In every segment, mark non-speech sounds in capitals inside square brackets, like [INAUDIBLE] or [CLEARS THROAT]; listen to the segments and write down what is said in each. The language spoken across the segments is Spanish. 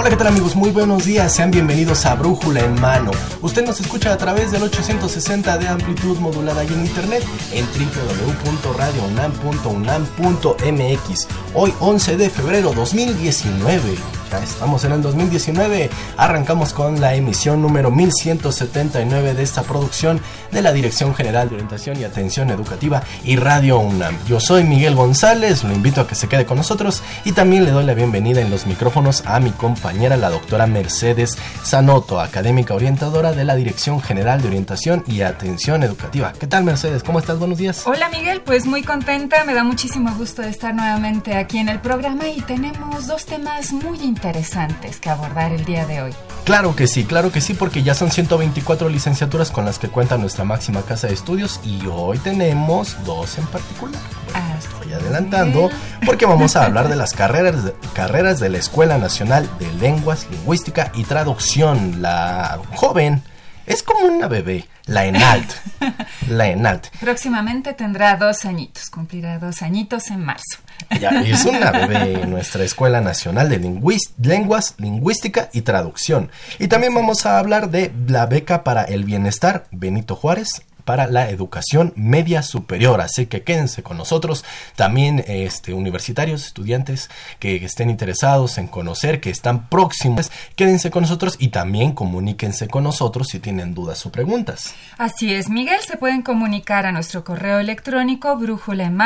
Hola, ¿qué tal amigos? Muy buenos días, sean bienvenidos a Brújula en Mano. Usted nos escucha a través del 860 de amplitud modulada y en internet en www.radiounam.unam.mx. Hoy 11 de febrero 2019 estamos en el 2019. Arrancamos con la emisión número 1179 de esta producción de la Dirección General de Orientación y Atención Educativa y Radio UNAM. Yo soy Miguel González, lo invito a que se quede con nosotros y también le doy la bienvenida en los micrófonos a mi compañera, la doctora Mercedes Sanoto, académica orientadora de la Dirección General de Orientación y Atención Educativa. ¿Qué tal, Mercedes? ¿Cómo estás? Buenos días. Hola, Miguel. Pues muy contenta, me da muchísimo gusto estar nuevamente aquí en el programa y tenemos dos temas muy interesantes interesantes que abordar el día de hoy. Claro que sí, claro que sí, porque ya son 124 licenciaturas con las que cuenta nuestra máxima casa de estudios y hoy tenemos dos en particular. Estoy adelantando porque vamos a hablar de [LAUGHS] las carreras de, carreras de la Escuela Nacional de Lenguas, Lingüística y Traducción. La joven es como una bebé, la ENALT. [LAUGHS] la ENALT. Próximamente tendrá dos añitos, cumplirá dos añitos en marzo. Ya, es una bebé en nuestra Escuela Nacional de Lenguas, Lingüística y Traducción. Y también vamos a hablar de la beca para el bienestar Benito Juárez para la educación media superior. Así que quédense con nosotros. También este, universitarios, estudiantes que estén interesados en conocer, que están próximos, quédense con nosotros y también comuníquense con nosotros si tienen dudas o preguntas. Así es, Miguel, se pueden comunicar a nuestro correo electrónico brújula en.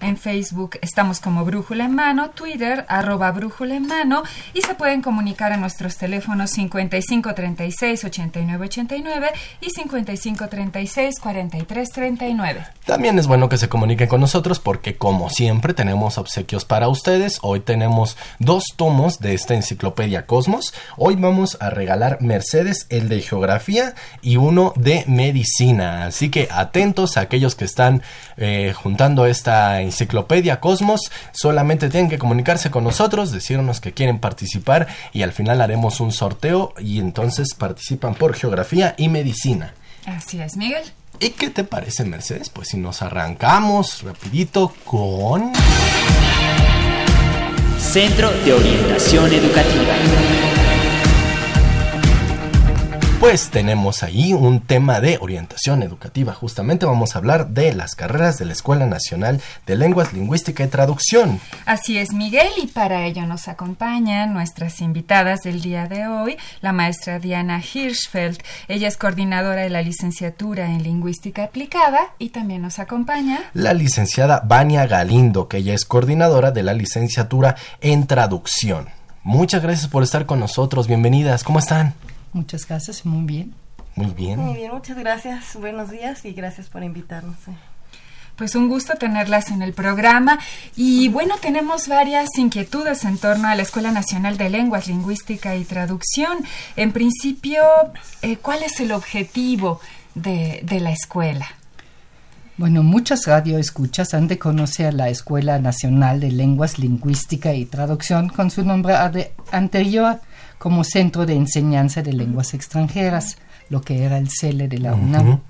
En Facebook estamos como brújula en mano, Twitter arroba brújula en mano y se pueden comunicar a nuestros teléfonos 5536 8989 y 5536 4339. También es bueno que se comuniquen con nosotros porque como siempre tenemos obsequios para ustedes. Hoy tenemos dos tomos de esta enciclopedia Cosmos. Hoy vamos a regalar Mercedes el de geografía y uno de medicina. Así que atentos a aquellos que están eh, juntando esta enciclopedia Cosmos. Solamente tienen que comunicarse con nosotros, decirnos que quieren participar y al final haremos un sorteo y entonces participan por geografía y medicina. Así es, Miguel. ¿Y qué te parece, Mercedes? Pues si nos arrancamos rapidito con... Centro de Orientación Educativa. Pues tenemos ahí un tema de orientación educativa. Justamente vamos a hablar de las carreras de la Escuela Nacional de Lenguas, Lingüística y Traducción. Así es, Miguel, y para ello nos acompañan nuestras invitadas del día de hoy, la maestra Diana Hirschfeld. Ella es coordinadora de la licenciatura en Lingüística Aplicada y también nos acompaña la licenciada Vania Galindo, que ella es coordinadora de la licenciatura en Traducción. Muchas gracias por estar con nosotros. Bienvenidas. ¿Cómo están? Muchas gracias, muy bien. Muy bien. Muy bien, muchas gracias. Buenos días y gracias por invitarnos. Pues un gusto tenerlas en el programa y bueno, tenemos varias inquietudes en torno a la Escuela Nacional de Lenguas, Lingüística y Traducción. En principio, eh, ¿cuál es el objetivo de, de la escuela? Bueno, muchas radioescuchas han de conocer a la Escuela Nacional de Lenguas, Lingüística y Traducción con su nombre anterior como Centro de Enseñanza de Lenguas Extranjeras, lo que era el CELE de la UNAM.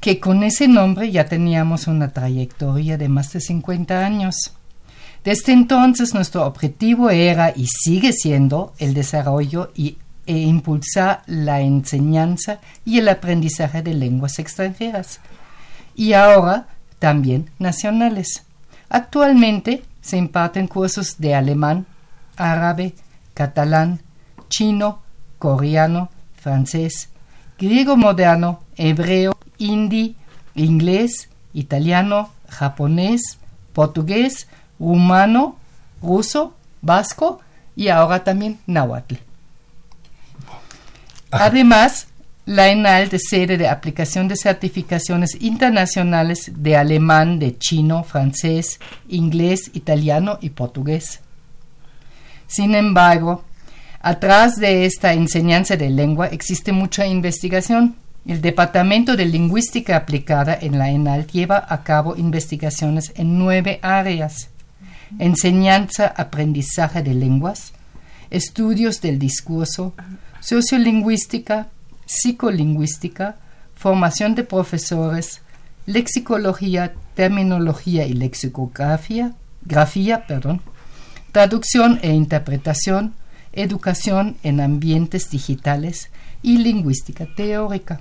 Que con ese nombre ya teníamos una trayectoria de más de 50 años. Desde entonces nuestro objetivo era y sigue siendo el desarrollo y, e impulsar la enseñanza y el aprendizaje de lenguas extranjeras y ahora también nacionales. Actualmente se imparten cursos de alemán, árabe, catalán, chino, coreano, francés, griego moderno, hebreo, hindi, inglés, italiano, japonés, portugués, rumano, ruso, vasco y ahora también náhuatl. Además, la ENAL es sede de aplicación de certificaciones internacionales de alemán, de chino, francés, inglés, italiano y portugués. Sin embargo, atrás de esta enseñanza de lengua existe mucha investigación. El Departamento de Lingüística Aplicada en la ENAL lleva a cabo investigaciones en nueve áreas. Enseñanza, aprendizaje de lenguas, estudios del discurso, sociolingüística, psicolingüística, formación de profesores, lexicología, terminología y lexicografía, grafía, perdón, traducción e interpretación, educación en ambientes digitales y lingüística teórica.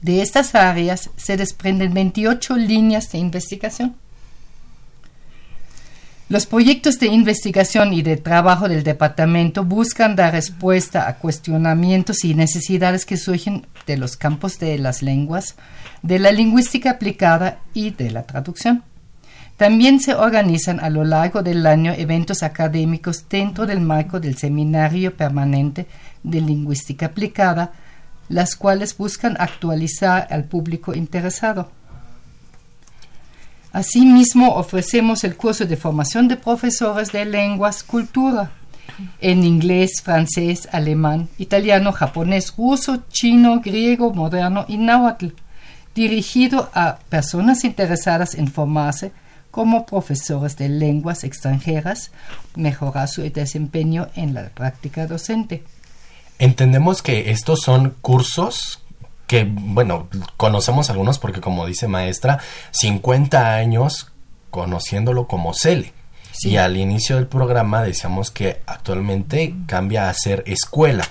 De estas áreas se desprenden 28 líneas de investigación. Los proyectos de investigación y de trabajo del departamento buscan dar respuesta a cuestionamientos y necesidades que surgen de los campos de las lenguas, de la lingüística aplicada y de la traducción. También se organizan a lo largo del año eventos académicos dentro del marco del Seminario Permanente de Lingüística Aplicada, las cuales buscan actualizar al público interesado. Asimismo, ofrecemos el curso de formación de profesores de lenguas cultura en inglés, francés, alemán, italiano, japonés, ruso, chino, griego, moderno y náhuatl, dirigido a personas interesadas en formarse como profesores de lenguas extranjeras, mejorar su desempeño en la práctica docente. Entendemos que estos son cursos que, bueno, conocemos algunos porque como dice maestra, 50 años conociéndolo como CELE. Y al inicio del programa decíamos que actualmente cambia a ser escuela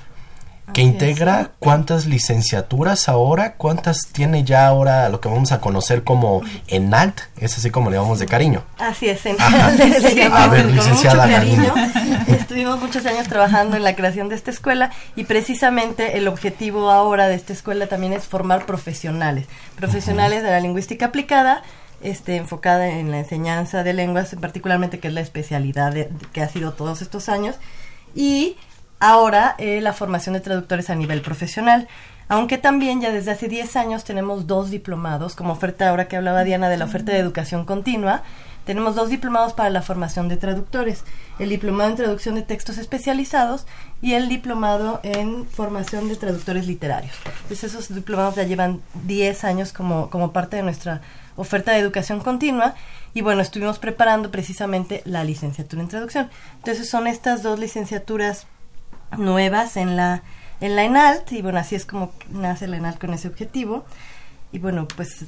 que integra cuántas licenciaturas ahora, cuántas tiene ya ahora lo que vamos a conocer como ENALT, es así como le llamamos de cariño. Así es, ENALT, [LAUGHS] a ver, licenciada mucho cariño. Estuvimos muchos años trabajando en la creación de esta escuela y precisamente el objetivo ahora de esta escuela también es formar profesionales, profesionales de la lingüística aplicada, este, enfocada en la enseñanza de lenguas, particularmente que es la especialidad que ha sido todos estos años, y ahora eh, la formación de traductores a nivel profesional. Aunque también ya desde hace 10 años tenemos dos diplomados, como oferta ahora que hablaba Diana de la oferta de educación continua, tenemos dos diplomados para la formación de traductores, el diplomado en traducción de textos especializados y el diplomado en formación de traductores literarios. Entonces esos diplomados ya llevan 10 años como, como parte de nuestra oferta de educación continua y bueno, estuvimos preparando precisamente la licenciatura en traducción. Entonces son estas dos licenciaturas nuevas en la, en la ENALT y bueno, así es como nace la ENALT con ese objetivo. Y bueno, pues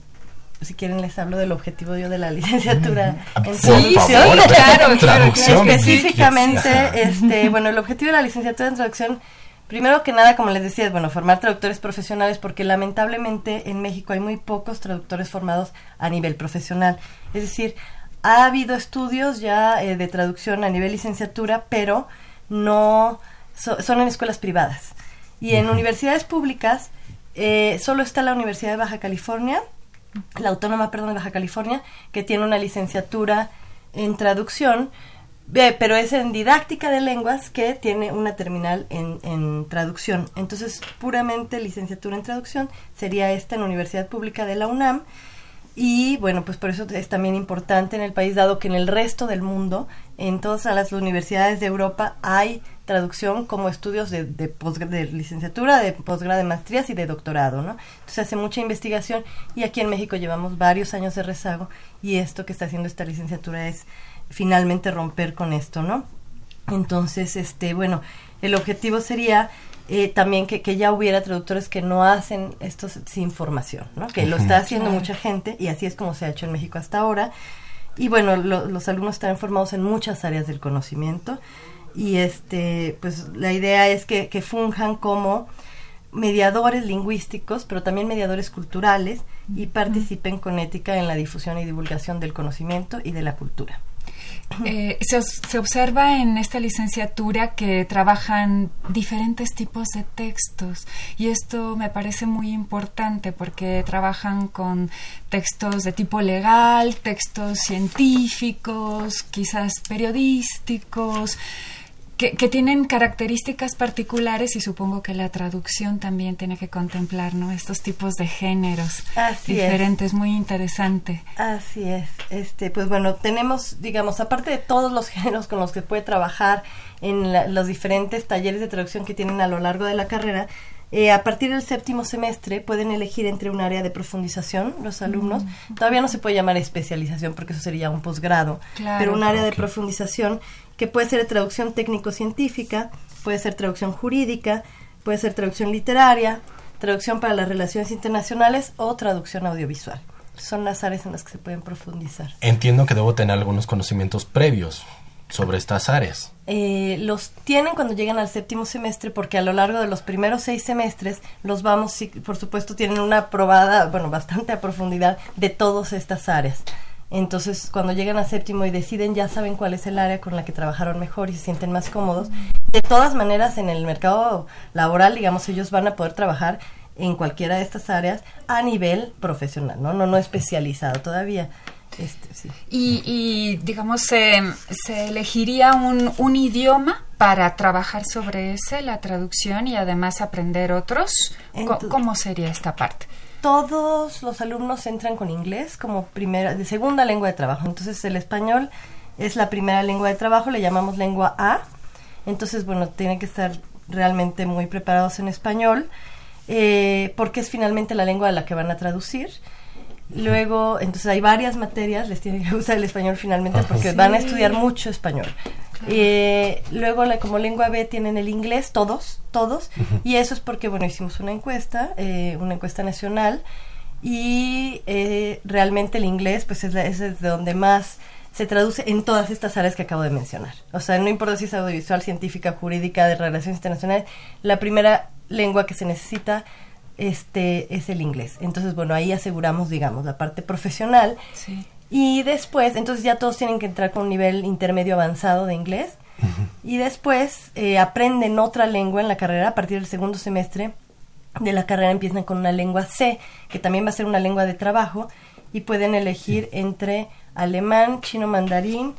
si quieren les hablo del objetivo yo de la licenciatura mm, en traducción. claro, Específicamente, este, bueno, el objetivo de la licenciatura en traducción, primero que nada, como les decía, es bueno, formar traductores profesionales porque lamentablemente en México hay muy pocos traductores formados a nivel profesional. Es decir, ha habido estudios ya eh, de traducción a nivel licenciatura, pero no son en escuelas privadas. Y en universidades públicas eh, solo está la Universidad de Baja California, la Autónoma, perdón, de Baja California, que tiene una licenciatura en traducción, pero es en didáctica de lenguas que tiene una terminal en, en, traducción. Entonces, puramente licenciatura en traducción sería esta en la Universidad Pública de la UNAM. Y bueno, pues por eso es también importante en el país, dado que en el resto del mundo, en todas las universidades de Europa, hay traducción como estudios de, de, de licenciatura, de posgrado, de maestrías y de doctorado, ¿no? Entonces hace mucha investigación y aquí en México llevamos varios años de rezago y esto que está haciendo esta licenciatura es finalmente romper con esto, ¿no? Entonces, este, bueno, el objetivo sería eh, también que, que, ya hubiera traductores que no hacen esto sin formación, ¿no? Que lo está haciendo mucha gente y así es como se ha hecho en México hasta ahora. Y bueno, los alumnos están formados en muchas áreas del conocimiento y este pues la idea es que, que funjan como mediadores lingüísticos, pero también mediadores culturales y participen con ética en la difusión y divulgación del conocimiento y de la cultura. Eh, se, se, observa en esta licenciatura que trabajan diferentes tipos de textos. Y esto me parece muy importante porque trabajan con textos de tipo legal, textos científicos, quizás periodísticos, que, tienen características particulares y supongo que la traducción también tiene que contemplar ¿no? estos tipos de géneros diferentes, muy interesante. Así es. Este, pues bueno, tenemos, digamos, aparte de todos los [LAUGHS] géneros con los que puede trabajar en los diferentes talleres de traducción que tienen a lo largo de la carrera, eh, a partir del séptimo semestre pueden elegir entre un área de profundización los alumnos. Todavía no se puede llamar especialización porque eso sería un posgrado, pero un área de profundización que puede ser traducción técnico-científica, puede ser traducción jurídica, puede ser traducción literaria, traducción para las relaciones internacionales o traducción audiovisual. Son las áreas en las que se pueden profundizar. Entiendo que debo tener algunos conocimientos previos sobre estas áreas. Eh, los tienen cuando llegan al séptimo semestre porque a lo largo de los primeros seis semestres los vamos, por supuesto, tienen una probada, bueno, bastante a profundidad de todas estas áreas. Entonces, cuando llegan a séptimo y deciden, ya saben cuál es el área con la que trabajaron mejor y se sienten más cómodos. De todas maneras, en el mercado laboral, digamos, ellos van a poder trabajar en cualquiera de estas áreas a nivel profesional, ¿no? No, no especializado todavía. Este, sí. y, digamos, se elegiría un, un idioma para trabajar sobre ese, la traducción y además aprender otros. ¿Cómo sería esta parte? Todos los alumnos entran con inglés como primera, de segunda lengua de trabajo. Entonces el español es la primera lengua de trabajo, le llamamos lengua A. Entonces, bueno, tienen que estar realmente muy preparados en español, eh, porque es finalmente la lengua a la que van a traducir. Luego, entonces hay varias materias, les tienen que usar el español finalmente porque van a estudiar mucho español. Eh, luego, la, como lengua B, tienen el inglés, todos, todos. Y eso es porque, bueno, hicimos una encuesta, eh, una encuesta nacional. Y eh, realmente el inglés, pues es, es de donde más se traduce en todas estas áreas que acabo de mencionar. O sea, no importa si es audiovisual, científica, jurídica, de relaciones internacionales, la primera lengua que se necesita este es el inglés. Entonces, bueno, ahí aseguramos, digamos, la parte profesional. Sí. Y después, entonces ya todos tienen que entrar con un nivel intermedio avanzado de inglés. Y después eh, aprenden otra lengua en la carrera a partir del segundo semestre de la carrera empiezan con una lengua C, que también va a ser una lengua de trabajo, y pueden elegir entre alemán, chino mandarín,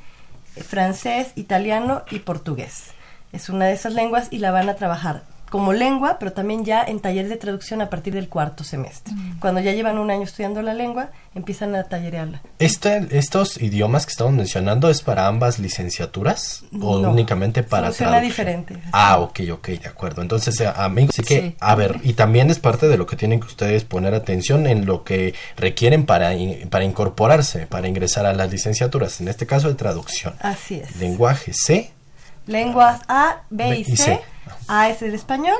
francés, italiano y portugués. Es una de esas lenguas y la van a trabajar como lengua, pero también ya en talleres de traducción a partir del cuarto semestre. Mm. Cuando ya llevan un año estudiando la lengua, empiezan a tallerearla. Este, ¿Estos idiomas que estamos mencionando es para ambas licenciaturas o únicamente para funciona diferente. Ah, ok, ok, de acuerdo. Entonces, eh, amigos, así que, a ver, y también es parte de lo que tienen que ustedes poner atención en lo que requieren para, para incorporarse, para ingresar a las licenciaturas, en este caso de traducción. Así es. Lenguaje C. Lenguas A, B, y C. A es el español.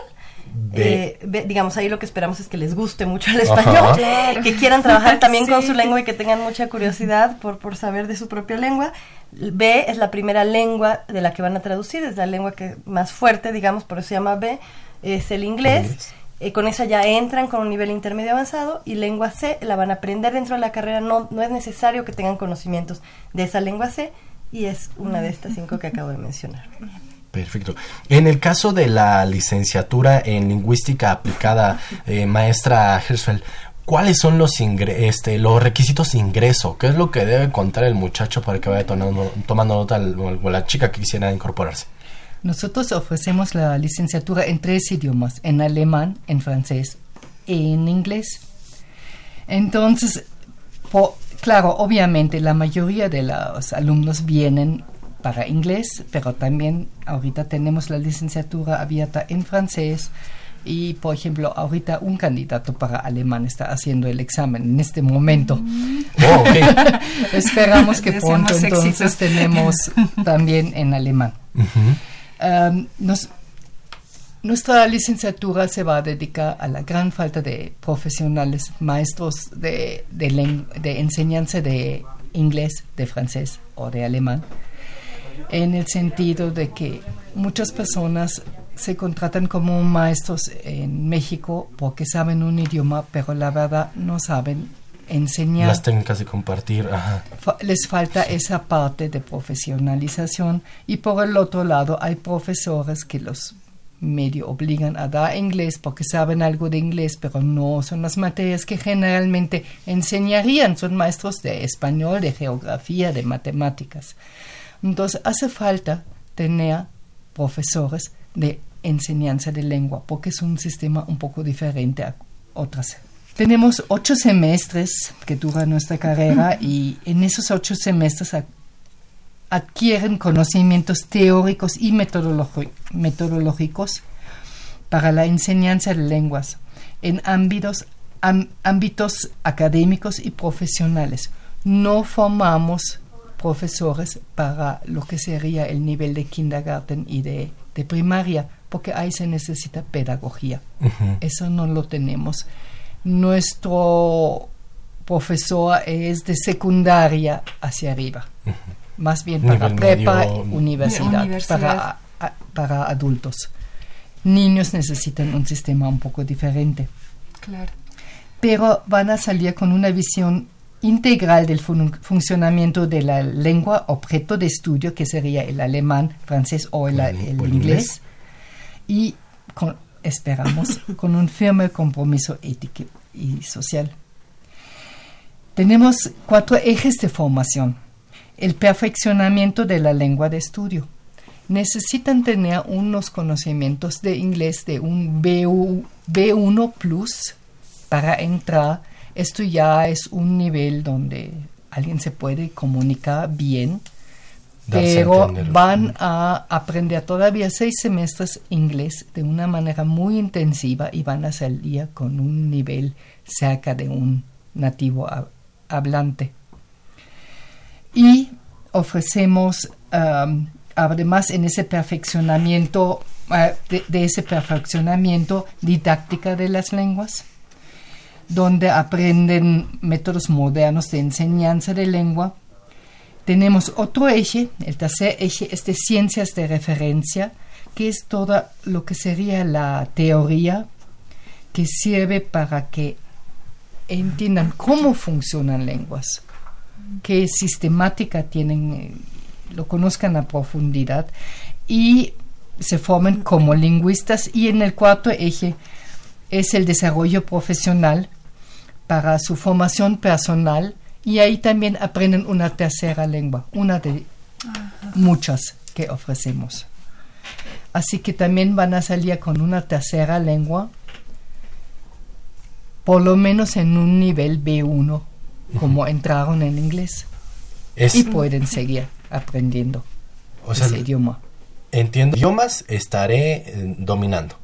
Eh, digamos, ahí lo que esperamos es que les guste mucho el español, que quieran trabajar también con su lengua y que tengan mucha curiosidad por, por saber de su propia lengua. B es la primera lengua de la que van a traducir, es la lengua que más fuerte, digamos, por eso se llama B, es el inglés. Eh, con esa ya entran con un nivel intermedio avanzado y lengua C la van a aprender dentro de la carrera, no, no es necesario que tengan conocimientos de esa lengua C y es una de estas cinco que acabo de mencionar. Perfecto. En el caso de la licenciatura en lingüística aplicada, eh, maestra Hirschfeld, ¿cuáles son los, este, los requisitos de ingreso? ¿Qué es lo que debe contar el muchacho para que vaya tomando, tomando nota o la chica que quisiera incorporarse? Nosotros ofrecemos la licenciatura en tres idiomas, en alemán, en francés y en inglés. Entonces, claro, obviamente la mayoría de los alumnos vienen para inglés, pero también ahorita tenemos la licenciatura abierta en francés y, por ejemplo, ahorita un candidato para alemán está haciendo el examen en este momento. Oh, [LAUGHS] Esperamos que pronto entonces tenemos también en alemán. Nuestra licenciatura se va a dedicar a la gran falta de profesionales, maestros de, de enseñanza de inglés, de francés o de alemán en el sentido de que muchas personas se contratan como maestros en México porque saben un idioma, pero la verdad no saben enseñar. Las técnicas de compartir, ajá. Les falta esa parte de profesionalización y por el otro lado hay profesores que los medio obligan a dar inglés porque saben algo de inglés, pero no son las materias que generalmente enseñarían, son maestros de español, de geografía, de matemáticas. Entonces hace falta tener profesores de enseñanza de lengua porque es un sistema un poco diferente a otras. Tenemos ocho semestres que dura nuestra carrera y en esos ocho semestres adquieren conocimientos teóricos y metodológicos para la enseñanza de lenguas en ámbitos, ámbitos académicos y profesionales. No formamos profesores para lo que sería el nivel de kindergarten y de, primaria, porque ahí se necesita pedagogía. Eso no lo tenemos. Nuestro profesor es de secundaria hacia arriba más bien para prepa, universidad, Para, para adultos. Niños necesitan un sistema un poco diferente. Claro. Pero van a salir con una visión integral del funcionamiento de la lengua objeto de estudio, que sería el alemán, francés o el, inglés, y esperamos [LAUGHS] con un firme compromiso ético y social. Tenemos cuatro ejes de formación el perfeccionamiento de la lengua de estudio. Necesitan tener unos conocimientos de inglés de un B1 plus para entrar. Esto ya es un nivel donde alguien se puede comunicar bien, pero van a aprender todavía seis semestres inglés de una manera muy intensiva y van a salir con un nivel cerca de un nativo hablante y ofrecemos um, además en ese perfeccionamiento uh, de, ese perfeccionamiento didáctica de las lenguas donde aprenden métodos modernos de enseñanza de lengua. Tenemos otro eje el tercer eje es de ciencias de referencia que es todo lo que sería la teoría que sirve para que entiendan cómo funcionan lenguas qué sistemática tienen, eh, lo conozcan a profundidad y se formen como lingüistas. Y en el cuarto eje es el desarrollo profesional para su formación personal. Y ahí también aprenden una tercera lengua, una de muchas que ofrecemos. Así que también van a salir con una tercera lengua, por lo menos en un nivel B1 como entraron en inglés. y pueden seguir aprendiendo ese idioma. Entiendo, idiomas estaré eh, dominando.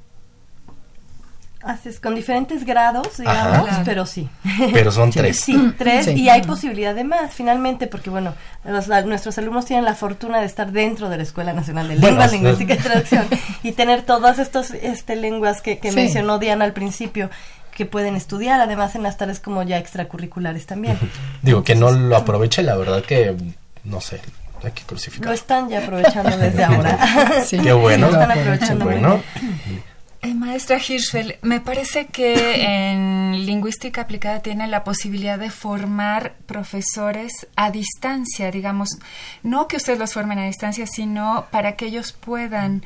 Así es, con diferentes grados, digamos, pero sí. Pero son [LAUGHS] tres. Sí, tres, y hay posibilidad de más, finalmente, porque bueno, nuestros alumnos tienen la fortuna de estar dentro de la Escuela Nacional de Lenguas, Lingüística y [LAUGHS] Traducción y tener todas estas este, lenguas que, mencionó Diana al principio que pueden estudiar, además en las tareas como ya extracurriculares también. Digo, que no lo aproveche, la verdad que, no sé, hay que crucificar. Lo están ya aprovechando desde ahora. sí. Qué bueno. Lo están aprovechando. bueno. Eh, maestra Hirschfeld, me parece que en lingüística aplicada tiene la posibilidad de formar profesores a distancia, digamos, no que ustedes los formen a distancia, sino para que ellos puedan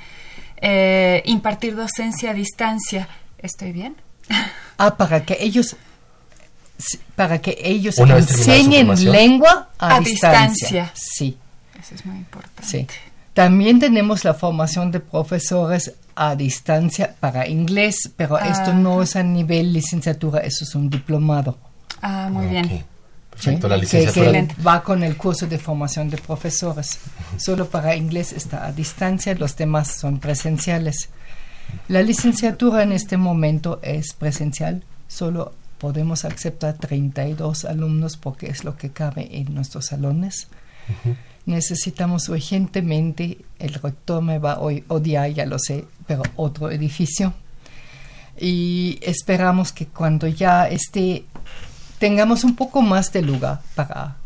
eh, impartir docencia a distancia. ¿Estoy bien? [LAUGHS] Ah, para que ellos para que ellos enseñen lengua a, distancia. Sí. Eso es muy importante. Sí. También tenemos la formación de profesores a distancia para inglés, pero esto no es a nivel licenciatura, eso es un diplomado. Ah, muy bien. Perfecto, la licenciatura. Que, va con el curso de formación de profesores. Solo para inglés está a distancia, los demás son presenciales. La licenciatura en este momento es presencial, solo podemos aceptar 32 alumnos porque es lo que cabe en nuestros salones. Necesitamos urgentemente, el rector me va a odiar, ya lo sé, pero otro edificio. Y esperamos que cuando ya esté, tengamos un poco más de lugar para,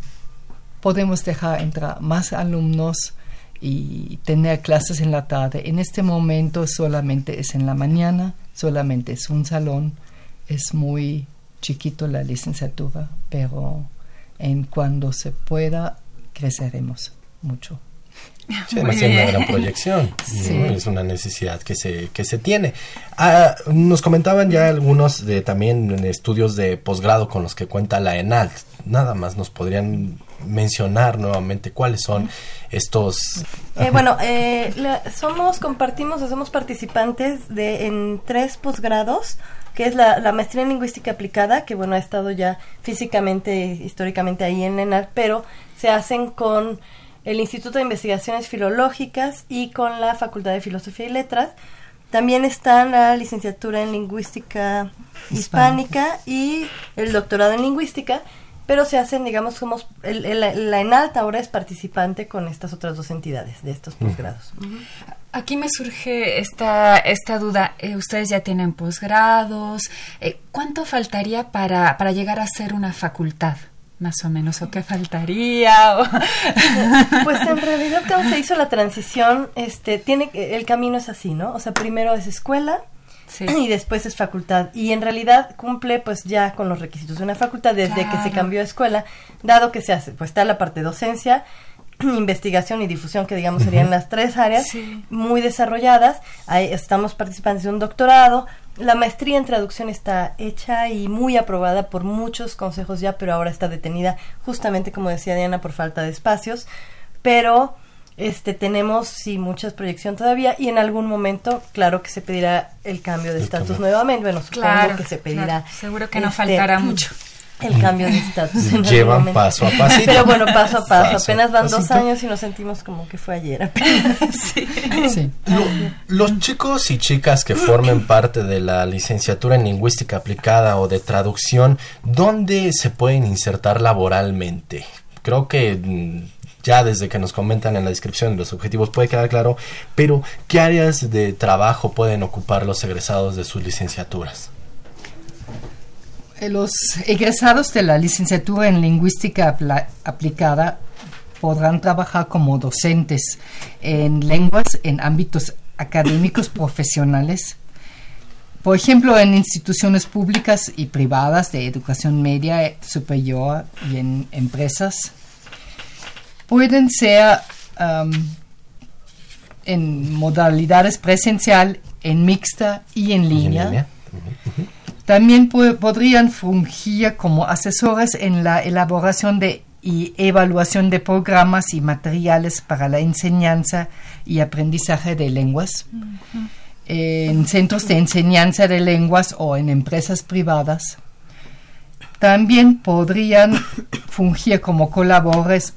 podemos dejar entrar más alumnos y tener clases en la tarde. En este momento solamente es en la mañana, solamente es un salón, es muy chiquito la licenciatura, pero en cuando se pueda creceremos mucho. Sí, además una gran proyección. [LAUGHS] Es una necesidad que se, que se tiene. Ah, nos comentaban ya algunos de también estudios de posgrado con los que cuenta la ENAL. Nada más nos podrían mencionar nuevamente cuáles son estos. Eh, bueno, eh, somos, compartimos, somos participantes de en tres posgrados que es la, la, maestría en lingüística aplicada, que bueno, ha estado ya físicamente, históricamente ahí en ENAL, pero se hacen con el Instituto de Investigaciones Filológicas y con la Facultad de Filosofía y Letras. También están la licenciatura en Lingüística Hispánica y el doctorado en Lingüística, pero se hacen, digamos, somos la ENALT ahora es participante con estas otras dos entidades de estos posgrados. Aquí me surge esta, esta duda. Eh, ustedes ya tienen posgrados. Eh, ¿Cuánto faltaría para, para llegar a ser una facultad? más o menos o qué faltaría [LAUGHS] pues en [LAUGHS] realidad cuando se hizo la transición este tiene el camino es así no o sea primero es escuela [CLEARS THROAT] y después es facultad. Y en realidad cumple pues ya con los requisitos de una facultad desde que se cambió a escuela dado que se hace pues está la parte de docencia [CLEARS THROAT] investigación y difusión que digamos serían las tres áreas muy desarrolladas. Ahí estamos participando de un doctorado. La maestría en traducción está hecha y muy aprobada por muchos consejos ya, pero ahora está detenida justamente como decía Diana por falta de espacios, pero este tenemos sí muchas proyección todavía y en algún momento claro que se pedirá el cambio de estatus nuevamente, bueno, supongo que se pedirá. Seguro que no este, faltará mucho el cambio de estatus. Llevan paso a paso. Pero bueno, paso a paso. Apenas van dos años y nos sentimos como que fue ayer. [LAUGHS] sí. los chicos y chicas que formen parte de la licenciatura en lingüística aplicada o de traducción, ¿dónde se pueden insertar laboralmente? Creo que mm, ya desde que nos comentan en la descripción de los objetivos puede quedar claro, pero ¿qué áreas de trabajo pueden ocupar los egresados de sus licenciaturas? Eh, los egresados de la licenciatura en lingüística aplicada podrán trabajar como docentes en lenguas en ámbitos académicos profesionales, por ejemplo, en instituciones públicas y privadas de educación media superior y en empresas. Pueden ser en modalidades presencial, en mixta y en línea. También podrían fungir como asesores en la elaboración de y evaluación de programas y materiales para la enseñanza y aprendizaje de lenguas, en centros de enseñanza de lenguas o en empresas privadas. También podrían [COUGHS] fungir como colaboradores,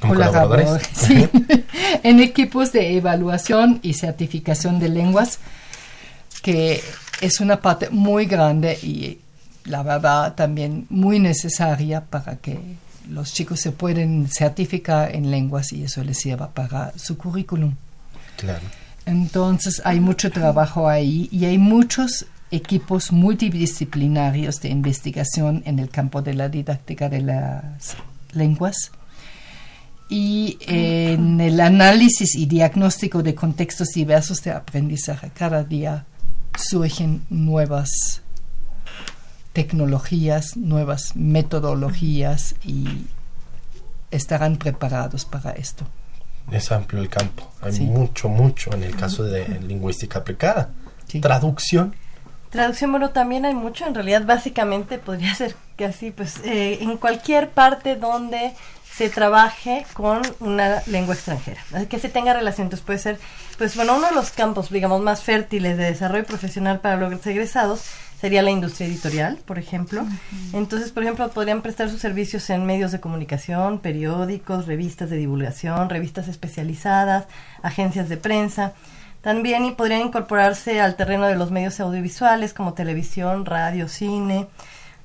[LAUGHS] en equipos de evaluación y certificación de lenguas que es una parte muy grande y la verdad también muy necesaria para que los chicos se pueden certificar en lenguas y eso les sirva para su currículum. Claro. Entonces hay mucho trabajo ahí y hay muchos equipos multidisciplinarios de investigación en el campo de la didáctica de las lenguas y en el análisis y diagnóstico de contextos diversos de aprendizaje. Cada día surgen nuevas tecnologías, nuevas metodologías y estarán preparados para esto. Es amplio el campo, hay mucho, mucho en el caso de lingüística aplicada. Traducción. Traducción, bueno, también hay mucho, en realidad básicamente podría ser que así, pues eh, en cualquier parte donde se trabaje con una lengua extranjera, que se tenga relación. Entonces puede ser, pues bueno, uno de los campos, digamos, más fértiles de desarrollo profesional para los egresados sería la industria editorial, por ejemplo. Entonces, por ejemplo, podrían prestar sus servicios en medios de comunicación, periódicos, revistas de divulgación, revistas especializadas, agencias de prensa. También y podrían incorporarse al terreno de los medios audiovisuales como televisión, radio, cine,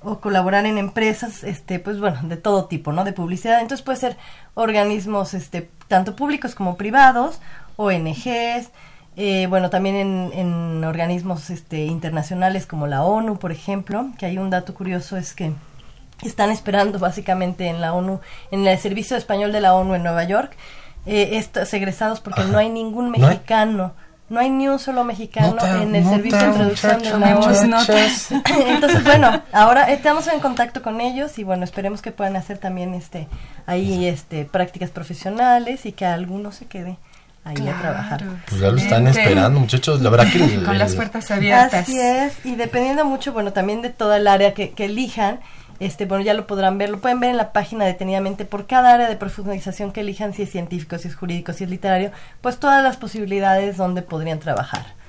o colaborar en empresas, este, pues bueno, de todo tipo, ¿no? De publicidad. Entonces puede ser organismos, este, tanto públicos como privados, ONGs, eh, bueno, también en, en, organismos este, internacionales como la ONU, por ejemplo, que hay un dato curioso es que están esperando básicamente en la ONU, en el Servicio Español de la ONU en Nueva York, eh, estos egresados porque no hay ningún mexicano no hay ni un solo mexicano en el servicio de traducción de la [LAUGHS] Entonces, bueno, ahora estamos en contacto con ellos y bueno, esperemos que puedan hacer también este ahí este prácticas profesionales y que alguno se quede ahí a trabajar. Pues ya lo están esperando, muchachos. La verdad que con las puertas abiertas. Así es, y dependiendo mucho, bueno, también de toda el área que, que elijan, este, bueno, ya lo podrán ver, lo pueden ver en la página detenidamente por cada área de profundización que elijan, si es científico, si es jurídico, si es literario, pues todas las posibilidades donde podrían trabajar.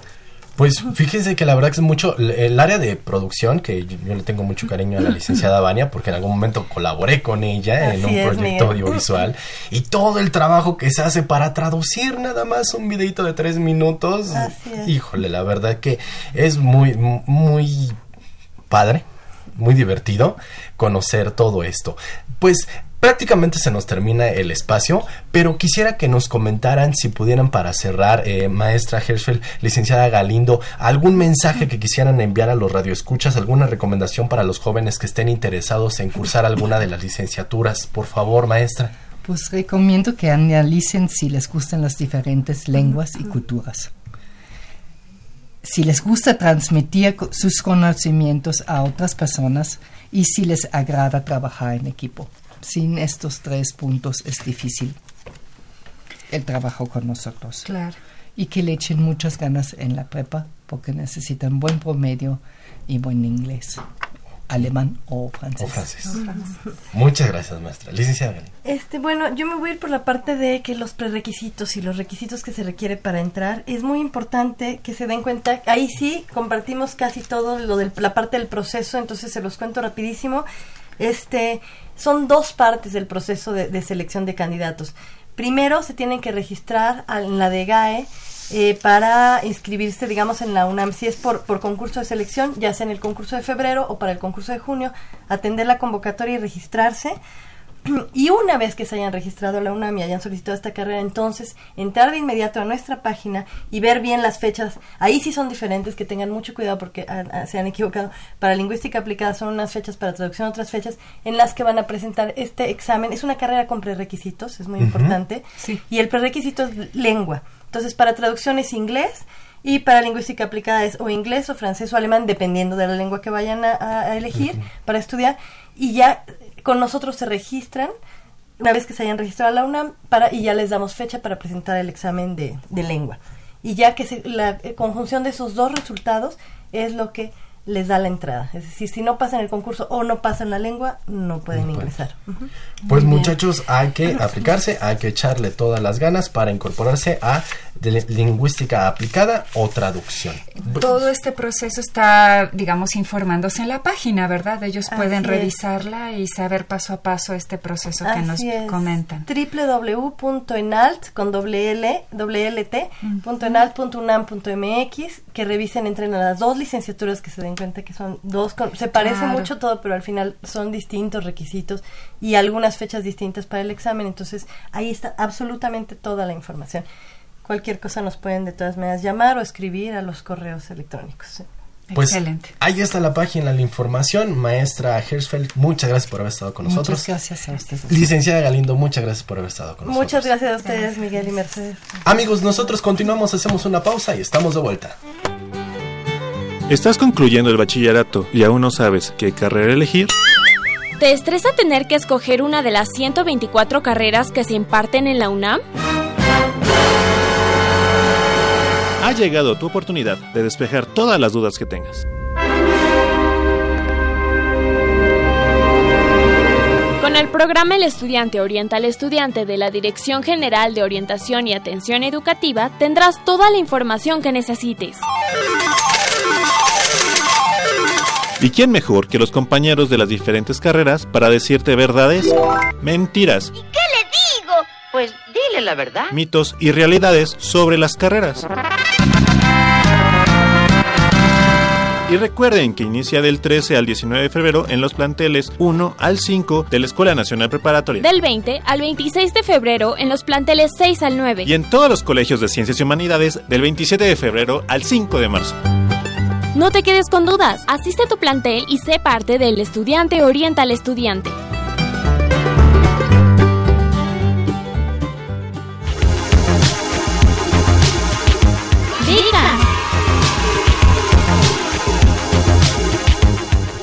Pues fíjense que la verdad que es mucho el área de producción, que yo, le tengo mucho cariño a la licenciada [LAUGHS] Vania, porque en algún momento colaboré con ella en un proyecto audiovisual, y todo el trabajo que se hace para traducir nada más un videito de tres minutos, híjole, la verdad que es muy, muy padre muy divertido conocer todo esto. Pues prácticamente se nos termina el espacio, pero quisiera que nos comentaran, si pudieran para cerrar, eh, maestra Herschel, licenciada Galindo, algún mensaje que quisieran enviar a los radioescuchas, alguna recomendación para los jóvenes que estén interesados en cursar alguna de las licenciaturas. Por favor, maestra. Pues recomiendo que analicen si les gustan las diferentes lenguas y culturas si les gusta transmitir sus conocimientos a otras personas y si les agrada trabajar en equipo. Sin estos tres puntos es difícil el trabajo con nosotros. Claro. Y que le echen muchas ganas en la prepa porque necesitan buen promedio y buen inglés alemán o francés. Muchas gracias, maestra. Licenciada Este, bueno, yo me voy a ir por la parte de que los prerequisitos y los requisitos que se requiere para entrar. Es muy importante que se den cuenta. Ahí sí compartimos casi todo lo de la parte del proceso, entonces se los cuento rapidísimo. Este, son dos partes del proceso de, de selección de candidatos. Primero se tienen que registrar en la DGAE eh, para inscribirse, digamos, en la UNAM, si es por, por concurso de selección, ya sea en el concurso de febrero o para el concurso de junio, atender la convocatoria y registrarse. Y una vez que se hayan registrado a la UNAM y hayan solicitado esta carrera, entonces entrar de inmediato a nuestra página y ver bien las fechas. Ahí sí son diferentes, que tengan mucho cuidado porque ah, ah, se han equivocado. Para lingüística aplicada son unas fechas, para traducción otras fechas, en las que van a presentar este examen. Es una carrera con prerequisitos, es muy importante. Y el prerequisito es lengua. Entonces, para traducción es inglés y para lingüística aplicada es o inglés o francés o alemán, dependiendo de la lengua que vayan a, elegir para estudiar. Y ya con nosotros se registran una vez que se hayan registrado a la UNAM para, y ya les damos fecha para presentar el examen de, de lengua. Y ya que la conjunción de esos dos resultados es lo que les da la entrada. Es decir, si no pasan el concurso o no pasan la lengua, no pueden ingresar. Pues muchachos, hay que aplicarse, hay que echarle todas las ganas para incorporarse a lingüística aplicada o traducción. Todo este proceso está, digamos, informándose en la página, ¿verdad? Ellos pueden revisarla y saber paso a paso este proceso que nos comentan. www.enalt con doble L, que revisen entre las dos licenciaturas que se den cuenta que son dos, se parece mucho todo, pero al final son distintos requisitos y algunas fechas distintas para el examen, entonces ahí está absolutamente toda la información. Cualquier cosa nos pueden de todas maneras llamar o escribir a los correos electrónicos. Pues Excelente. ahí está la página, la información. Maestra Hersfeld, muchas gracias por haber estado con nosotros. Muchas gracias a ustedes. Licenciada Galindo, muchas gracias por haber estado con nosotros. Muchas gracias a ustedes, Miguel y Mercedes. Amigos, nosotros continuamos, hacemos una pausa y estamos de vuelta. ¿Estás concluyendo el bachillerato y aún no sabes qué carrera elegir? ¿Te estresa tener que escoger una de las 124 carreras que se imparten en la UNAM? Ha llegado tu oportunidad de despejar todas las dudas que tengas. Con el programa El Estudiante Orienta al Estudiante de la Dirección General de Orientación y Atención Educativa tendrás toda la información que necesites. ¿Y quién mejor que los compañeros de las diferentes carreras para decirte verdades, mentiras? ¿Y qué le digo? Pues dile la verdad. Mitos y realidades sobre las carreras. Y recuerden que inicia del 13 al 19 de febrero en los planteles 1 al 5 de la Escuela Nacional Preparatoria. Del 20 al 26 de febrero en los planteles 6 al 9. Y en todos los colegios de Ciencias y Humanidades del 27 de febrero al 5 de marzo. No te quedes con dudas, asiste a tu plantel y sé parte del estudiante orienta al estudiante.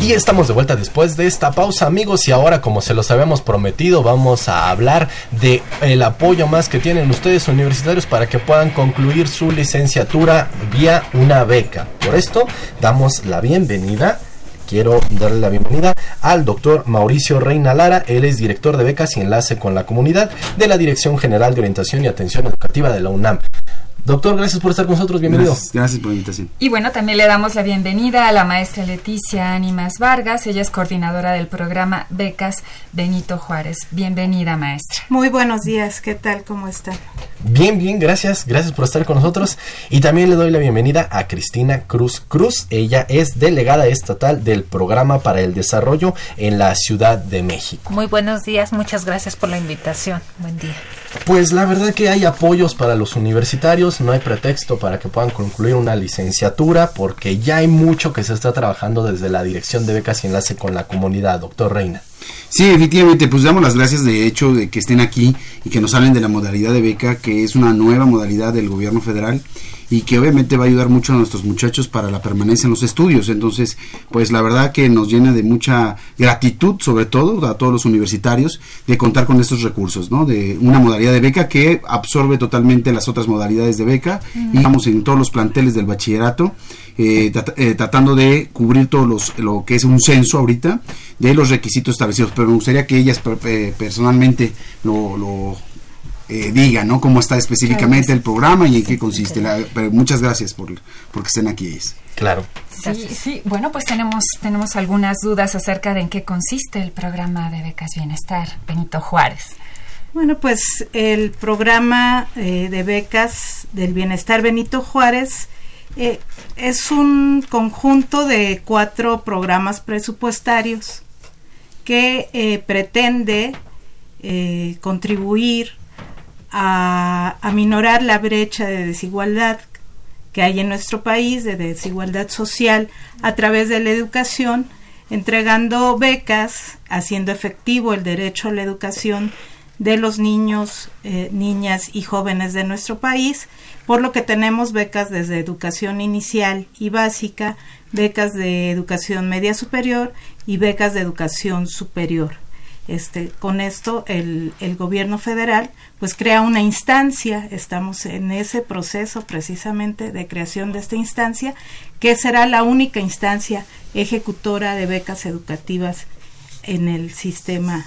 Y estamos de vuelta después de esta pausa, amigos, y ahora como se los habíamos prometido, vamos a hablar de el apoyo más que tienen ustedes universitarios para que puedan concluir su licenciatura vía una beca. Por esto, damos la bienvenida quiero darle la bienvenida al doctor Mauricio Reina Lara. Él es director de becas y enlace con la comunidad de la Dirección General de Orientación y Atención Educativa de la UNAM. Doctor, gracias por estar con nosotros, bienvenido. Gracias, por la invitación. Y bueno, también le damos la bienvenida a la maestra Leticia Ánimas Vargas, ella es coordinadora del programa Becas Benito Juárez. Bienvenida, maestra. Muy buenos días, ¿qué tal? ¿Cómo están? Bien, bien, gracias, gracias por estar con nosotros. Y también le doy la bienvenida a Cristina Cruz Cruz, ella es delegada estatal del programa para el desarrollo en la Ciudad de México. Muy buenos días, muchas gracias por la invitación. Buen día. Pues la verdad que hay apoyos para los universitarios, no hay pretexto para que puedan concluir una licenciatura porque ya hay mucho que se está trabajando desde la Dirección de Becas y Enlace con la Comunidad, doctor Reina. Sí, efectivamente, pues damos las gracias de hecho de que estén aquí y que nos hablen de la modalidad de beca, que es una nueva modalidad del gobierno federal y que obviamente va a ayudar mucho a nuestros muchachos para la permanencia en los estudios. Entonces, pues la verdad que nos llena de mucha gratitud, sobre todo a todos los universitarios, de contar con estos recursos, ¿no? De una modalidad de beca que absorbe totalmente las otras modalidades de beca y vamos en todos los planteles del bachillerato. Eh, eh, tratando de cubrir todo los, lo que es un censo ahorita de los requisitos establecidos, pero me gustaría que ellas eh, personalmente lo, lo eh, diga, ¿no? Cómo está específicamente el programa y en qué consiste. pero muchas gracias por porque estén aquí. Claro. Sí, sí. Bueno, pues tenemos tenemos algunas dudas acerca de en qué consiste el programa de becas bienestar Benito Juárez. Bueno, pues el programa eh, de becas del bienestar Benito Juárez eh, es un conjunto de cuatro programas presupuestarios que eh, pretende contribuir a, aminorar la brecha de desigualdad que hay en nuestro país, de desigualdad social, a través de la educación, entregando becas, haciendo efectivo el derecho a la educación de los niños, eh, niñas y jóvenes de nuestro país, por lo que tenemos becas desde educación inicial y básica, becas de educación media superior y becas de educación superior. Este, con esto el, el, gobierno federal pues crea una instancia, estamos en ese proceso precisamente de creación de esta instancia, que será la única instancia ejecutora de becas educativas en el sistema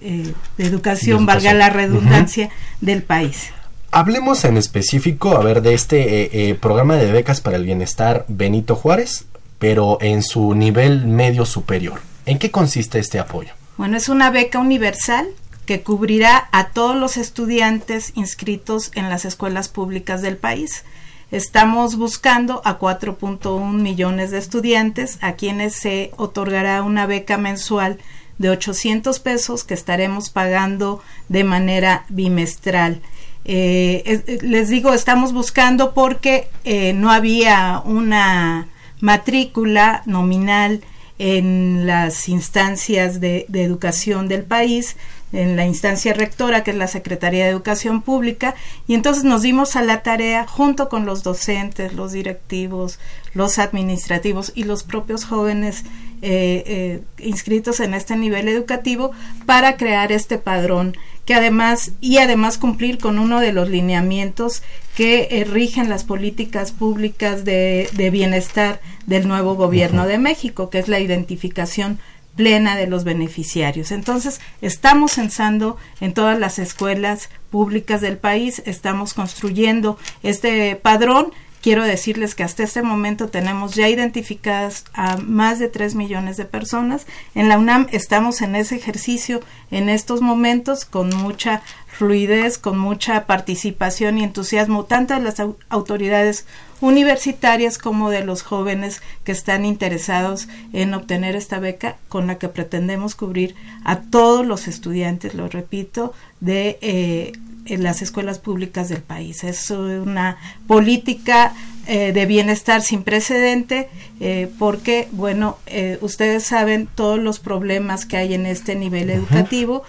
eh, de, educación, valga la redundancia, del país. Hablemos en específico, a ver, de este eh, eh, programa de becas para el bienestar Benito Juárez, pero en su nivel medio superior. ¿En qué consiste este apoyo? Bueno, es una beca universal que cubrirá a todos los estudiantes inscritos en las escuelas públicas del país. Estamos buscando a 4.1 millones de estudiantes a quienes se otorgará una beca mensual de 800 pesos que estaremos pagando de manera bimestral. Eh, les digo, estamos buscando porque eh, no había una matrícula nominal en las instancias de, educación del país, en la instancia rectora, que es la Secretaría de Educación Pública, y entonces nos dimos a la tarea, junto con los docentes, los directivos, los administrativos y los propios jóvenes eh, eh, inscritos en este nivel educativo, para crear este padrón que además y además cumplir con uno de los lineamientos que eh, rigen las políticas públicas de, bienestar del nuevo gobierno de México, que es la identificación plena de los beneficiarios. Entonces, estamos censando en todas las escuelas públicas del país, estamos construyendo este padrón Quiero decirles que hasta este momento tenemos ya identificadas a más de 3 millones de personas. En la UNAM estamos en ese ejercicio en estos momentos con mucha fluidez, con mucha participación y entusiasmo, tanto de las autoridades universitarias como de los jóvenes que están interesados en obtener esta beca con la que pretendemos cubrir a todos los estudiantes, lo repito, de eh, las escuelas públicas del país. Es una política eh, de bienestar sin precedente, eh, porque, bueno, eh, ustedes saben todos los problemas que hay en este nivel educativo,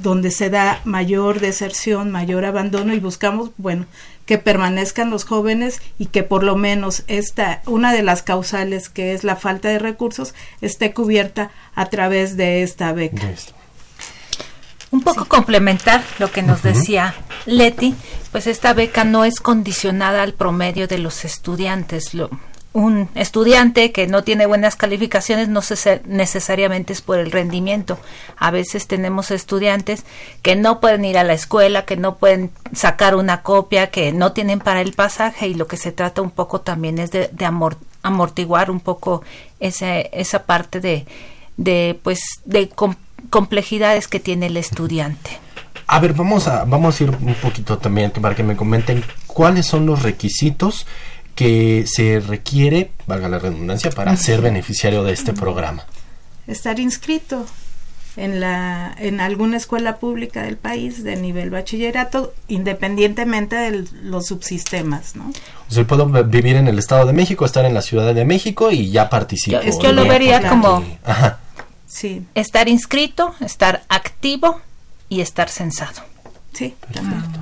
donde se da mayor deserción, mayor abandono y buscamos, bueno, que permanezcan los jóvenes y que por lo menos esta, una de las causales que es la falta de recursos, esté cubierta a través de esta beca. Un poco complementar lo que nos decía Leti, pues esta beca no es condicionada al promedio de los estudiantes. Lo, un estudiante que no tiene buenas calificaciones no necesariamente es por el rendimiento. A veces tenemos estudiantes que no pueden ir a la escuela, que no pueden sacar una copia, que no tienen para el pasaje y lo que se trata un poco también es de, amortiguar un poco ese, esa parte de, de pues de complejidades que tiene el estudiante. A ver, vamos a, vamos a ir un poquito también para que me comenten cuáles son los requisitos que se requiere, valga la redundancia, para ser beneficiario de este programa. Estar inscrito en la en alguna escuela pública del país de nivel bachillerato independientemente de los subsistemas no o sea, puedo vivir en el Estado de México estar en la Ciudad de México y ya participo yo, yo lo vería como Ajá. Estar inscrito, estar activo y estar censado. Sí, perfecto.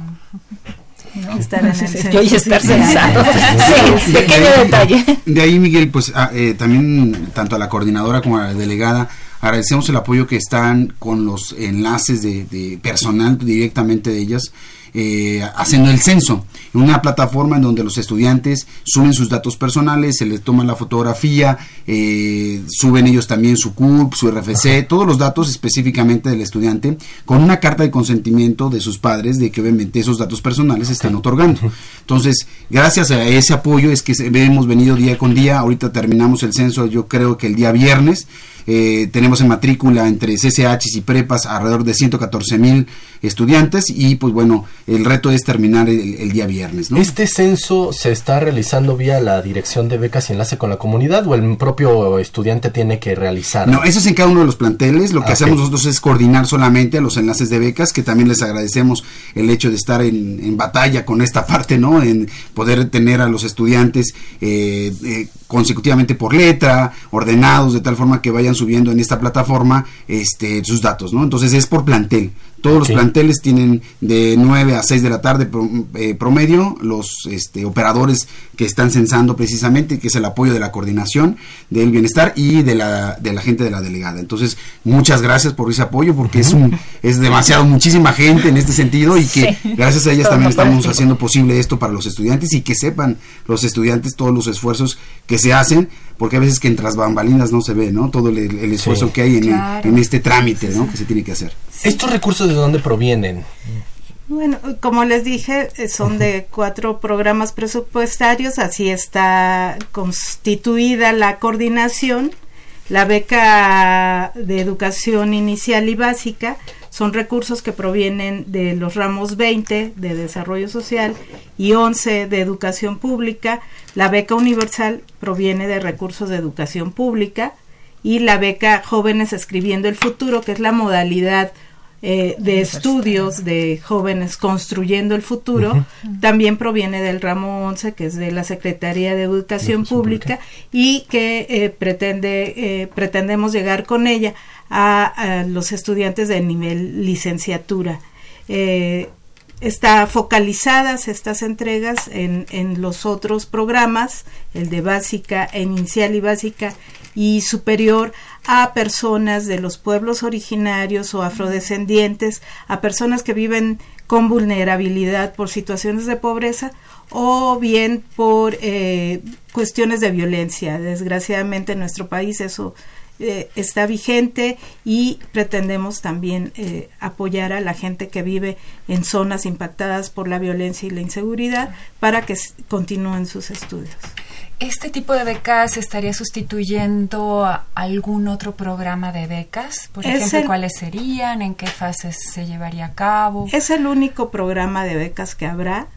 Estar en el [LAUGHS] y estar censado. sí, [LAUGHS] pequeño detalle. De ahí, Miguel, pues ah, eh, también tanto a la coordinadora como a la delegada agradecemos el apoyo que están con los enlaces de, de personal directamente de ellas eh, haciendo el censo, en una plataforma en donde los estudiantes suben sus datos personales, se les toma la fotografía, eh, suben ellos también su CURP, su RFC, todos los datos específicamente del estudiante, con una carta de consentimiento de sus padres de que obviamente esos datos personales se están otorgando. Entonces, gracias a ese apoyo es que hemos venido día con día, ahorita terminamos el censo yo creo que el día viernes, eh, tenemos en matrícula entre CCHs y prepas alrededor de 114 mil estudiantes y pues bueno, el reto es terminar el, día viernes. ¿Este censo se está realizando vía la dirección de becas y enlace con la comunidad o el propio estudiante tiene que realizar? No, eso es en cada uno de los planteles. Lo que ah, hacemos nosotros es coordinar solamente a los enlaces de becas, que también les agradecemos el hecho de estar en, batalla con esta parte, ¿no? En poder tener a los estudiantes eh, eh, consecutivamente por letra, ordenados de tal forma que vayan subiendo en esta plataforma este, sus datos, ¿no? Entonces es por plantel. Todos los planteles tienen de 9 a 6 de la tarde eh, promedio los este, operadores que están censando precisamente, que es el apoyo de la coordinación del bienestar y de la, de la gente de la delegada. Entonces, muchas gracias por ese apoyo porque es, un, es demasiado, muchísima gente en este sentido y que gracias a ellas también estamos haciendo posible esto para los estudiantes y que sepan los estudiantes todos los esfuerzos que se hacen porque a veces que entre las bambalinas no se ve, ¿no? Todo el, esfuerzo que hay en, en, este trámite, ¿no? Que se tiene que hacer. ¿Estos recursos de dónde provienen? Bueno, como les dije, eh, son de cuatro programas presupuestarios, así está constituida la coordinación. La beca de educación inicial y básica son recursos que provienen de los ramos 20 de desarrollo social y 11 de educación pública. La beca universal proviene de recursos de educación pública y la beca Jóvenes Escribiendo el Futuro, que es la modalidad eh, de estudios de jóvenes construyendo el futuro, también proviene del ramo 11, que es de la Secretaría de Educación Pública, y que eh, pretende, eh, pretendemos llegar con ella a, los estudiantes de nivel licenciatura. Está focalizadas estas entregas en, en los otros programas, el de básica, inicial y básica y superior a personas de los pueblos originarios o afrodescendientes, a personas que viven con vulnerabilidad por situaciones de pobreza o bien por eh, cuestiones de violencia. Desgraciadamente en nuestro país eso eh, está vigente y pretendemos también eh, apoyar a la gente que vive en zonas impactadas por la violencia y la inseguridad para que continúen sus estudios. ¿Este tipo de becas estaría sustituyendo a algún otro programa de becas? Por ejemplo, ¿cuáles serían? ¿En qué fases se llevaría a cabo? Es el único programa de becas que habrá.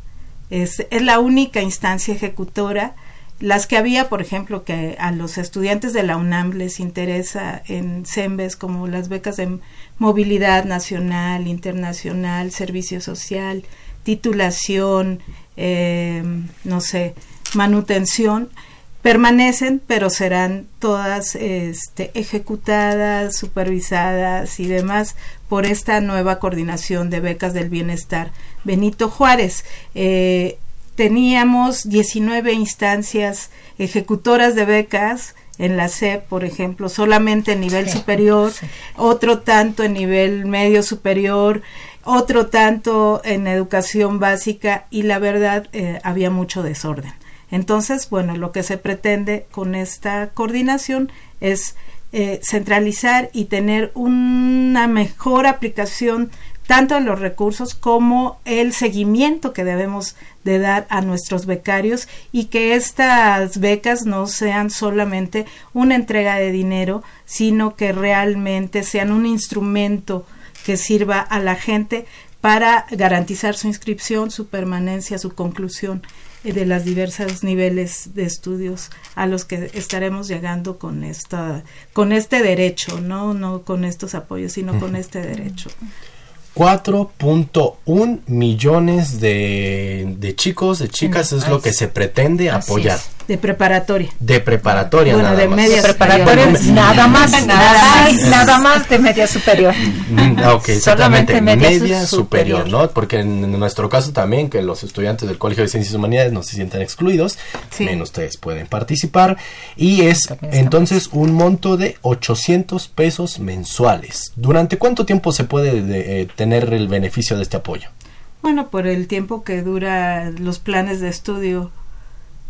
Es, es la única instancia ejecutora. Las que había, por ejemplo, que a los estudiantes de la UNAM les interesa en CEMBES, como las becas de movilidad nacional, internacional, servicio social, titulación, eh, no sé, manutención permanecen, pero serán todas este, ejecutadas, supervisadas y demás por esta nueva coordinación de becas del bienestar. Benito Juárez. Eh, teníamos 19 instancias ejecutoras de becas en la SEP, por ejemplo, solamente en nivel superior, otro tanto en nivel medio superior, otro tanto en educación básica y la verdad eh, había mucho desorden. Entonces, bueno, lo que se pretende con esta coordinación es eh, centralizar y tener una mejor aplicación tanto de los recursos como el seguimiento que debemos de dar a nuestros becarios y que estas becas no sean solamente una entrega de dinero, sino que realmente sean un instrumento que sirva a la gente para garantizar su inscripción, su permanencia, su conclusión eh, de los diversos niveles de estudios a los que estaremos llegando con esta con este derecho, no no con estos apoyos, sino con este derecho. 4.1 millones de, de, chicos, de chicas, es lo que se pretende apoyar. De preparatoria. De preparatoria, bueno, nada de más. media preparatoria, nada más, nada más, nada más de media superior. Mm, ok, exactamente, Solamente media media, su- superior, superior. ¿no? Porque en nuestro caso también, que los estudiantes del Colegio de Ciencias y Humanidades no se sientan excluidos, también ustedes pueden participar. Y es entonces un monto de 800 pesos mensuales. ¿Durante cuánto tiempo se puede de- eh, tener el beneficio de este apoyo? Bueno, por el tiempo que dura los planes de estudio,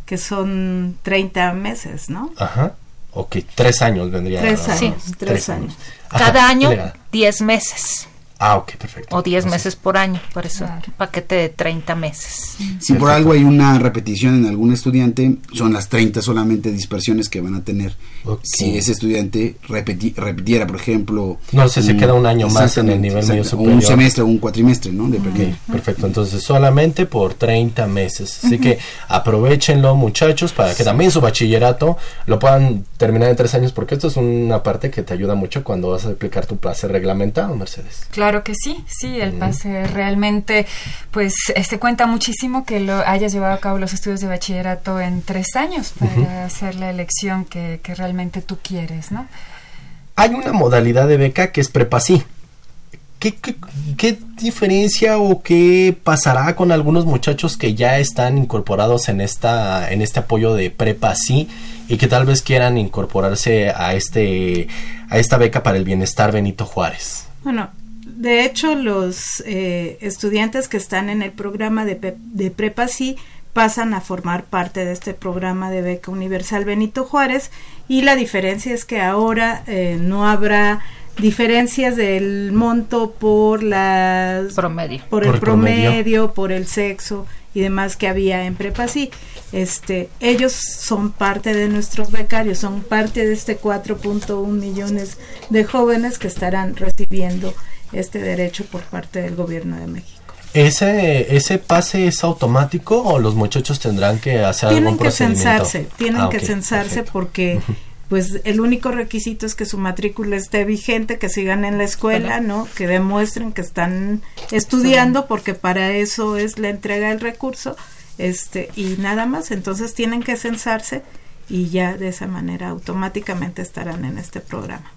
que son 30 meses, ¿no? Ajá. Ok, tres años vendría. Tres años, tres años. Ajá, Cada año, delegada. 10 meses. Ah, ok, perfecto. O 10 meses por año, por eso un paquete de 30 meses. Si por algo hay una repetición en algún estudiante, son las 30 solamente dispersiones que van a tener. Si ese estudiante repeti- repitiera, por ejemplo... No sé, se queda un año más en el nivel medio o superior. un semestre o un cuatrimestre, ¿no? De Ok, perfecto. Entonces, solamente por 30 meses. Así que aprovechenlo, muchachos, para que también su bachillerato lo puedan terminar en tres años, porque esto es una parte que te ayuda mucho cuando vas a aplicar tu pase reglamentado, Mercedes. Claro que sí, sí, el pase realmente, pues, este cuenta muchísimo que lo hayas llevado a cabo los estudios de bachillerato en tres años para hacer la elección que, que realmente tú quieres, ¿no? Hay una modalidad de beca que es prepasí. ¿Qué, qué, qué diferencia o qué pasará con algunos muchachos que ya están incorporados en esta en este apoyo de prepa sí y que tal vez quieran incorporarse a este a esta beca para el bienestar Benito Juárez? Bueno, de hecho, los eh, estudiantes que están en el programa de, de Prepa sí pasan a formar parte de este programa de beca universal Benito Juárez y la diferencia es que ahora eh, no habrá diferencias del monto por las promedio por, Por el el promedio. promedio, por el sexo y demás que había en prepa sí este ellos son parte de nuestros becarios son parte de este 4.1 millones de jóvenes que estarán recibiendo este derecho por parte del gobierno de México ¿Ese, ¿Ese pase es automático o los muchachos tendrán que hacer tienen algún que procedimiento? censarse tienen Ah, que censarse perfecto. porque pues el único requisito es que su matrícula esté vigente, que sigan en la escuela, ¿no? Que demuestren que están estudiando porque para eso es la entrega del recurso, este y nada más, entonces tienen que censarse y ya de esa manera automáticamente estarán en este programa.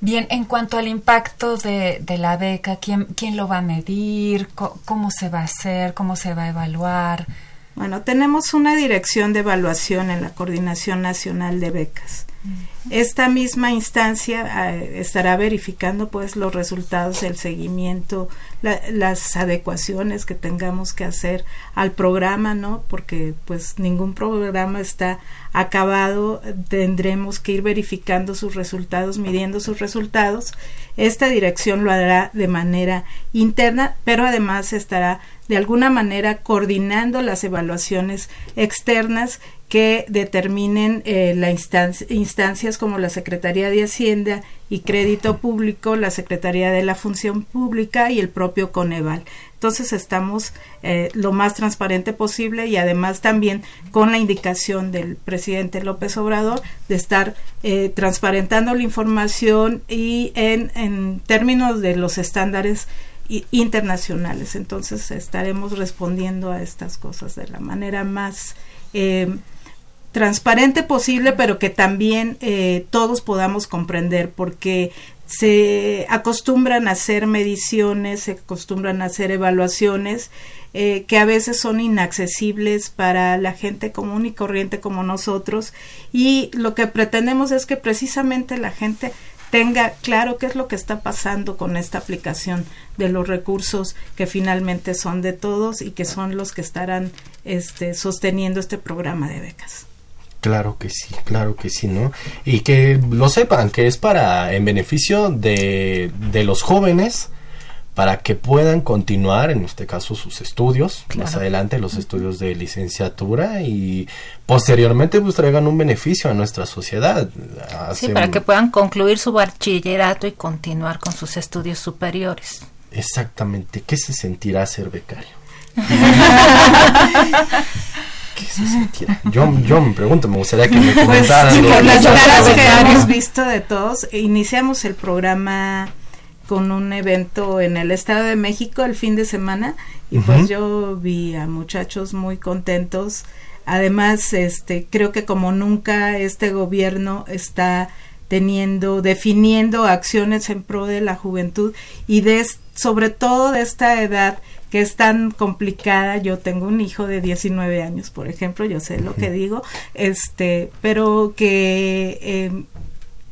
Bien, en cuanto al impacto de, de la beca, ¿quién, ¿quién lo va a medir? Co- ¿Cómo se va a hacer? ¿Cómo se va a evaluar? Bueno, tenemos una dirección de evaluación en la Coordinación Nacional de Becas. Esta misma instancia eh, estará verificando pues los resultados del seguimiento, la- las adecuaciones que tengamos que hacer al programa, ¿no? Porque pues ningún programa está acabado, tendremos que ir verificando sus resultados, midiendo sus resultados. Esta dirección lo hará de manera interna, pero además estará de alguna manera coordinando las evaluaciones externas que determinen eh, la instancia, instancias como la Secretaría de Hacienda y Crédito Público, la Secretaría de la Función Pública y el propio Coneval. Entonces estamos eh, lo más transparente posible y además también con la indicación del presidente López Obrador de estar eh, transparentando la información y en, en términos de los estándares internacionales. Entonces estaremos respondiendo a estas cosas de la manera más eh, transparente posible, pero que también eh, todos podamos comprender, porque se acostumbran a hacer mediciones, se acostumbran a hacer evaluaciones eh, que a veces son inaccesibles para la gente común y corriente como nosotros y lo que pretendemos es que precisamente la gente tenga claro qué es lo que está pasando con esta aplicación de los recursos que finalmente son de todos y que son los que estarán este, sosteniendo este programa de becas. Claro que sí, claro que sí, ¿no? Y que lo sepan, que es para, en beneficio de, de los jóvenes, para que puedan continuar, en este caso, sus estudios, más adelante los estudios de licenciatura y posteriormente pues traigan un beneficio a nuestra sociedad. sí, para que puedan concluir su bachillerato y continuar con sus estudios superiores. Exactamente. ¿Qué se sentirá ser becario? [LAUGHS] Yo, yo me pregunto, me gustaría que me [LAUGHS] pues, comentaran. Pues, las caras que hemos visto de todos, iniciamos el programa con un evento en el Estado de México el fin de semana y pues yo vi a muchachos muy contentos. Además, este creo que como nunca este gobierno está teniendo definiendo acciones en pro de la juventud y de sobre todo de esta edad que es tan complicada. Yo tengo un hijo de 19 años, por ejemplo, yo sé lo que digo, este, pero que eh,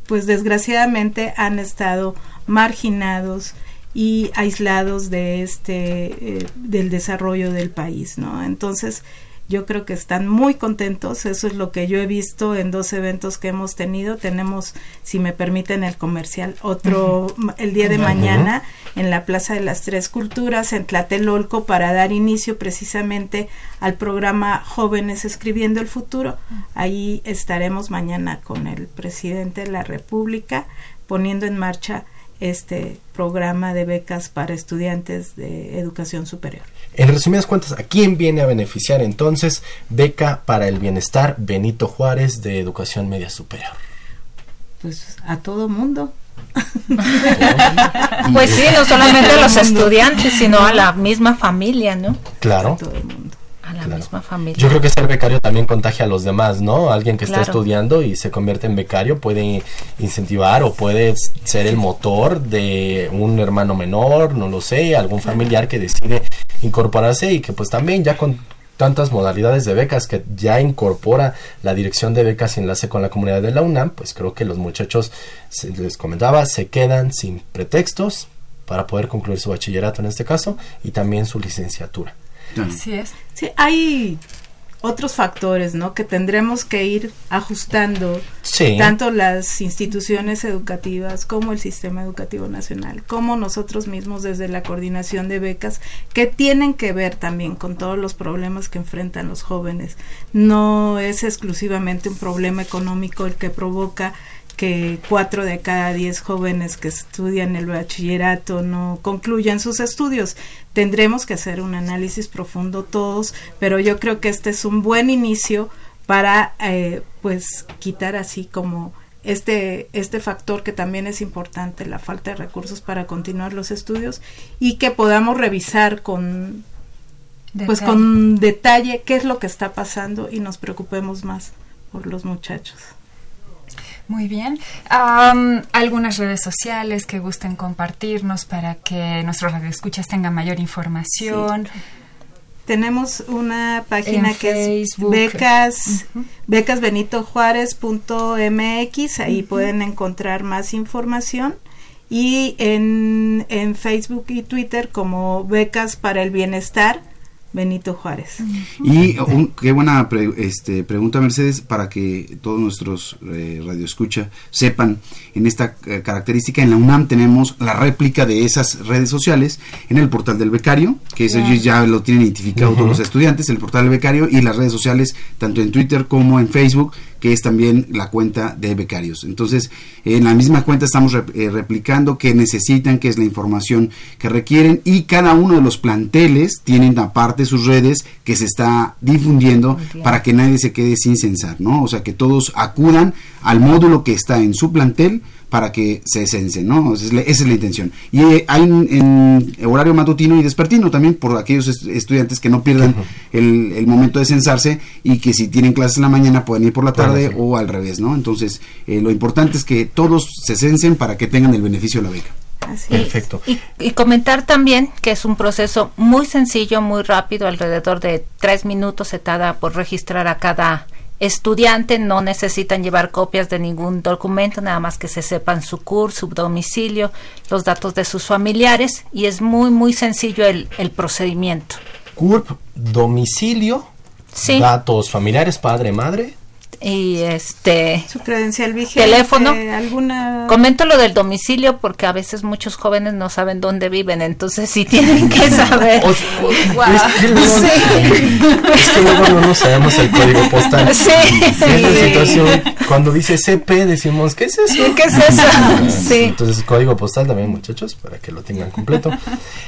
pues desgraciadamente han estado marginados y aislados de este eh, del desarrollo del país, ¿no? Entonces, yo creo que están muy contentos, eso es lo que yo he visto en dos eventos que hemos tenido. Tenemos, si me permiten el comercial, otro el día de mañana en la Plaza de las Tres Culturas en Tlatelolco para dar inicio precisamente al programa Jóvenes Escribiendo el Futuro. Ahí estaremos mañana con el presidente de la República poniendo en marcha este programa de becas para estudiantes de educación superior. En resumidas cuentas, ¿a quién viene a beneficiar entonces beca para el bienestar Benito Juárez de Educación Media Superior? Pues a todo mundo. pues sí, no solamente a los estudiantes, sino a la misma familia, ¿no? Claro. A todo el mundo misma familia. Yo creo que ser becario también contagia a los demás, ¿no? Alguien que está estudiando y se convierte en becario puede incentivar o puede ser el motor de un hermano menor, no lo sé, algún familiar que decide incorporarse y que pues también ya con tantas modalidades de becas que ya incorpora la dirección de becas y enlace con la comunidad de la UNAM, pues creo que los muchachos, les comentaba, se quedan sin pretextos para poder concluir su bachillerato en este caso y también su licenciatura. Así es. Sí, hay otros factores, ¿no? Que tendremos que ir ajustando tanto las instituciones educativas como el sistema educativo nacional, como nosotros mismos desde la coordinación de becas, que tienen que ver también con todos los problemas que enfrentan los jóvenes. No es exclusivamente un problema económico el que provoca que cuatro de cada diez jóvenes que estudian el bachillerato no concluyan sus estudios. Tendremos que hacer un análisis profundo todos, pero yo creo que este es un buen inicio para eh, pues quitar así como este, este factor que también es importante, la falta de recursos para continuar los estudios y que podamos revisar con pues con detalle qué es lo que está pasando y nos preocupemos más por los muchachos. Muy bien. algunas redes sociales que gusten compartirnos para que nuestros radioescuchas tengan mayor información. Tenemos una página que es becas, becasbenitojuárez.mx, ahí pueden encontrar más información. Y en, en Facebook y Twitter como Becas para el Bienestar Benito Juárez. Y qué buena este, pregunta, Mercedes, para que todos nuestros eh, radioescucha sepan en esta eh, característica. En la UNAM tenemos la réplica de esas redes sociales en el portal del becario, que eso ya lo tienen identificado todos los estudiantes, el portal del becario y las redes sociales, tanto en Twitter como en Facebook, que es también la cuenta de becarios. Entonces, en la misma cuenta estamos eh, replicando qué necesitan, qué es la información que requieren y cada uno de los planteles tienen aparte sus redes que se está difundiendo para que nadie se quede sin censar, ¿no? O sea, que todos acudan al módulo que está en su plantel para que se censen, ¿no? Esa es la, intención. Y eh, hay en, horario matutino y despertino también por aquellos estudiantes que no pierdan el, momento de censarse y que si tienen clases en la mañana pueden ir por la tarde o al revés, ¿no? Entonces, eh, lo importante es que todos se censen para que tengan el beneficio de la beca. Perfecto. Y, comentar también que es un proceso muy sencillo, muy rápido, alrededor de tres minutos se tarda por registrar a cada estudiante, no necesitan llevar copias de ningún documento, nada más que se sepan su curso, su domicilio, los datos de sus familiares y es muy, muy sencillo el, el procedimiento. CURP, domicilio, datos familiares, padre, madre y este su credencial vigente teléfono. alguna comento lo del domicilio porque a veces muchos jóvenes no saben dónde viven entonces sí tienen que [LAUGHS] saber. Es, que luego no sabemos el código postal. Sí, situación. Cuando dice CP decimos ¿qué es eso? ¿qué es eso? [LAUGHS] sí. entonces código postal también muchachos para que lo tengan completo.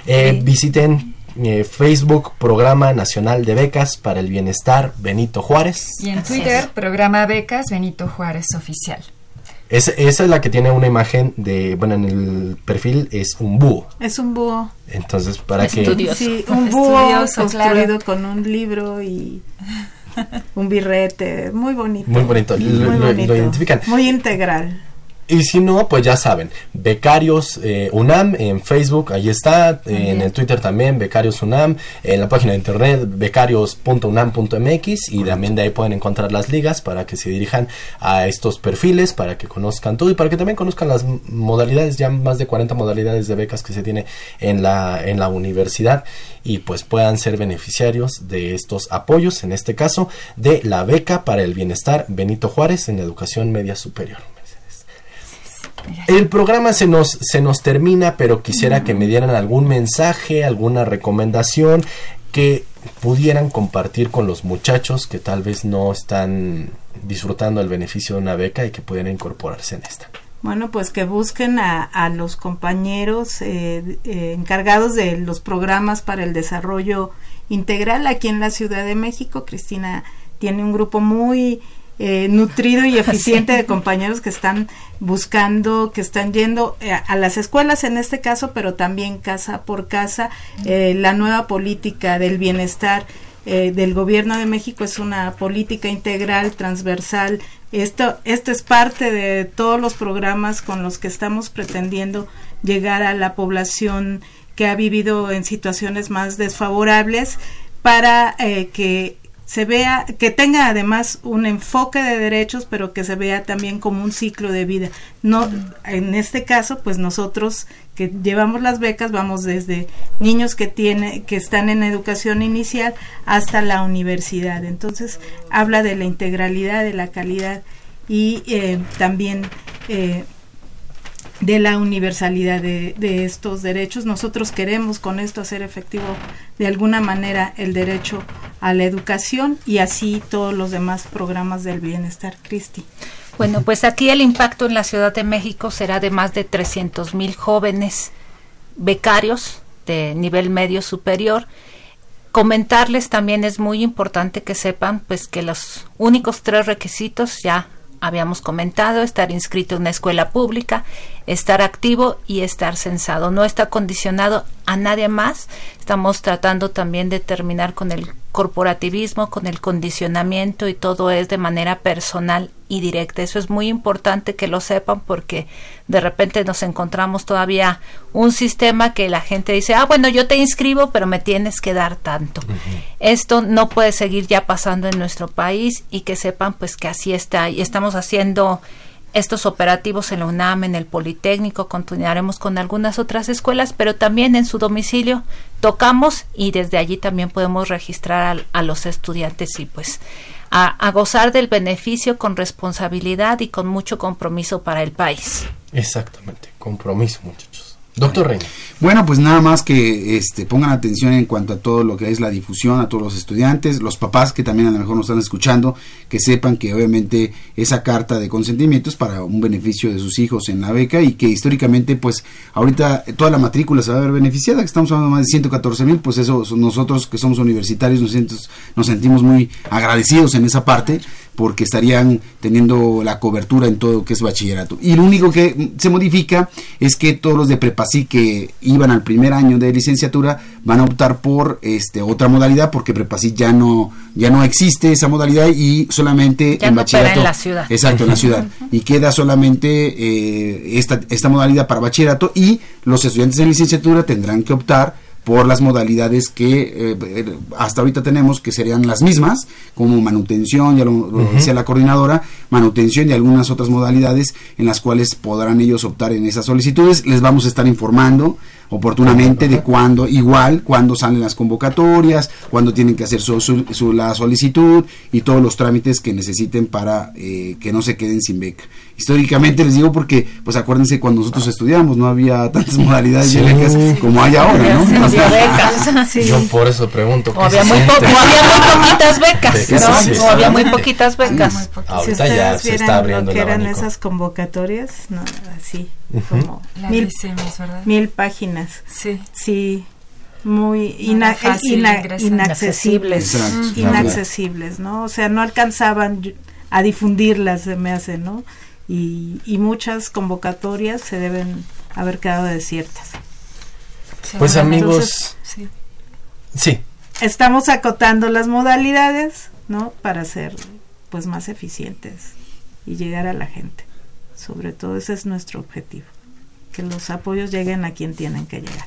Eh, visiten eh, Facebook, Programa Nacional de Becas para el Bienestar Benito Juárez. Y en Twitter, Programa Becas Benito Juárez Oficial. esa es la que tiene una imagen de, bueno, en el perfil es un búho. Es un búho. Entonces, para que... Sí, un búho construido con un libro y un birrete, muy bonito. Muy bonito, lo identifican. Muy integral. Y si no, pues ya saben, Becarios eh, UNAM en Facebook, ahí está, en el Twitter también, Becarios UNAM, en la página de internet becarios.unam.mx y también de ahí pueden encontrar las ligas para que se dirijan a estos perfiles, para que conozcan todo y para que también conozcan las modalidades, ya más de 40 modalidades de becas que se tiene en la, en la universidad y pues puedan ser beneficiarios de estos apoyos, en este caso de la beca para el bienestar Benito Juárez en educación media superior. El programa se nos, se nos termina, pero quisiera que me dieran algún mensaje, alguna recomendación que pudieran compartir con los muchachos que tal vez no están disfrutando el beneficio de una beca y que pudieran incorporarse en esta. Bueno, pues que busquen a, los compañeros eh, eh, encargados de los programas para el desarrollo integral aquí en la Ciudad de México. Cristina tiene un grupo muy eh, nutrido y [LAUGHS] eficiente de compañeros que están buscando, que están yendo eh, a las escuelas en este caso, pero también casa por casa. Eh, la nueva política del bienestar del gobierno de México es una política integral, transversal. Esto, esto es parte de todos los programas con los que estamos pretendiendo llegar a la población que ha vivido en situaciones más desfavorables para que se vea, que tenga además un enfoque de derechos, pero que se vea también como un ciclo de vida. No, en este caso, pues nosotros que llevamos las becas vamos desde niños que tiene, que están en educación inicial hasta la universidad. Entonces habla de la integralidad, de la calidad y eh, también eh, de la universalidad de, estos derechos. Nosotros queremos con esto hacer efectivo de alguna manera el derecho a la educación y así todos los demás programas del bienestar. Cristi. Bueno, pues aquí el impacto en la Ciudad de México será de más de 300 mil jóvenes becarios de nivel medio superior. Comentarles también es muy importante que sepan pues que los únicos tres requisitos ya habíamos comentado, estar inscrito en una escuela pública, estar activo y estar censado. No está condicionado a nadie más. Estamos tratando también de terminar con el corporativismo, con el condicionamiento y todo es de manera personal y directa. Eso es muy importante que lo sepan porque de repente nos encontramos todavía un sistema que la gente dice, ah, bueno, yo te inscribo, pero me tienes que dar tanto. Esto no puede seguir ya pasando en nuestro país y que sepan pues que así está y estamos haciendo estos operativos en la UNAM, en el Politécnico, continuaremos con algunas otras escuelas, pero también en su domicilio tocamos y desde allí también podemos registrar a, los estudiantes y pues a, gozar del beneficio con responsabilidad y con mucho compromiso para el país. Exactamente, compromiso muchachos. Doctor Reina. Bueno, pues nada más que este, pongan atención en cuanto a todo lo que es la difusión, a todos los estudiantes, los papás que también a lo mejor nos están escuchando, que sepan que obviamente esa carta de consentimiento es para un beneficio de sus hijos en la beca y que históricamente pues ahorita toda la matrícula se va a ver beneficiada, que estamos hablando de más de 114 mil, pues eso nosotros que somos universitarios nos, nos sentimos muy agradecidos en esa parte porque estarían teniendo la cobertura en todo lo que es bachillerato. Y lo único que se modifica es que todos los de Prepasí que iban al primer año de licenciatura van a optar por este otra modalidad porque Prepasí ya no ya no existe esa modalidad y solamente en bachillerato. en la ciudad. Exacto, en la ciudad. y queda solamente eh, esta, esta modalidad para bachillerato y los estudiantes en licenciatura tendrán que optar por las modalidades que eh, hasta ahorita tenemos, que serían las mismas, como manutención, ya lo, decía la coordinadora, manutención y algunas otras modalidades en las cuales podrán ellos optar en esas solicitudes. Les vamos a estar informando oportunamente de cuándo, igual, cuándo salen las convocatorias, cuándo tienen que hacer su, su, la solicitud y todos los trámites que necesiten para eh, que no se queden sin beca. Históricamente les digo porque, pues acuérdense, cuando nosotros estudiamos no había tantas [LAUGHS] modalidades de becas como hay ahora, ¿no? Había becas. [LAUGHS] Yo por eso pregunto. O había, muy había muy poquitas becas, o había muy poquitas becas. Ahorita ya se está abriendo lo que eran esas convocatorias, no, así como mil, mil páginas. Sí. Sí, muy inaccesibles. Inaccesibles, ¿no? O sea, no alcanzaban a difundirlas, se me hace, ¿no? Y, y muchas convocatorias se deben haber quedado desiertas. Pues amigos, sí. sí. Estamos acotando las modalidades, ¿no? Para ser pues más eficientes y llegar a la gente. Sobre todo ese es nuestro objetivo, que los apoyos lleguen a quien tienen que llegar.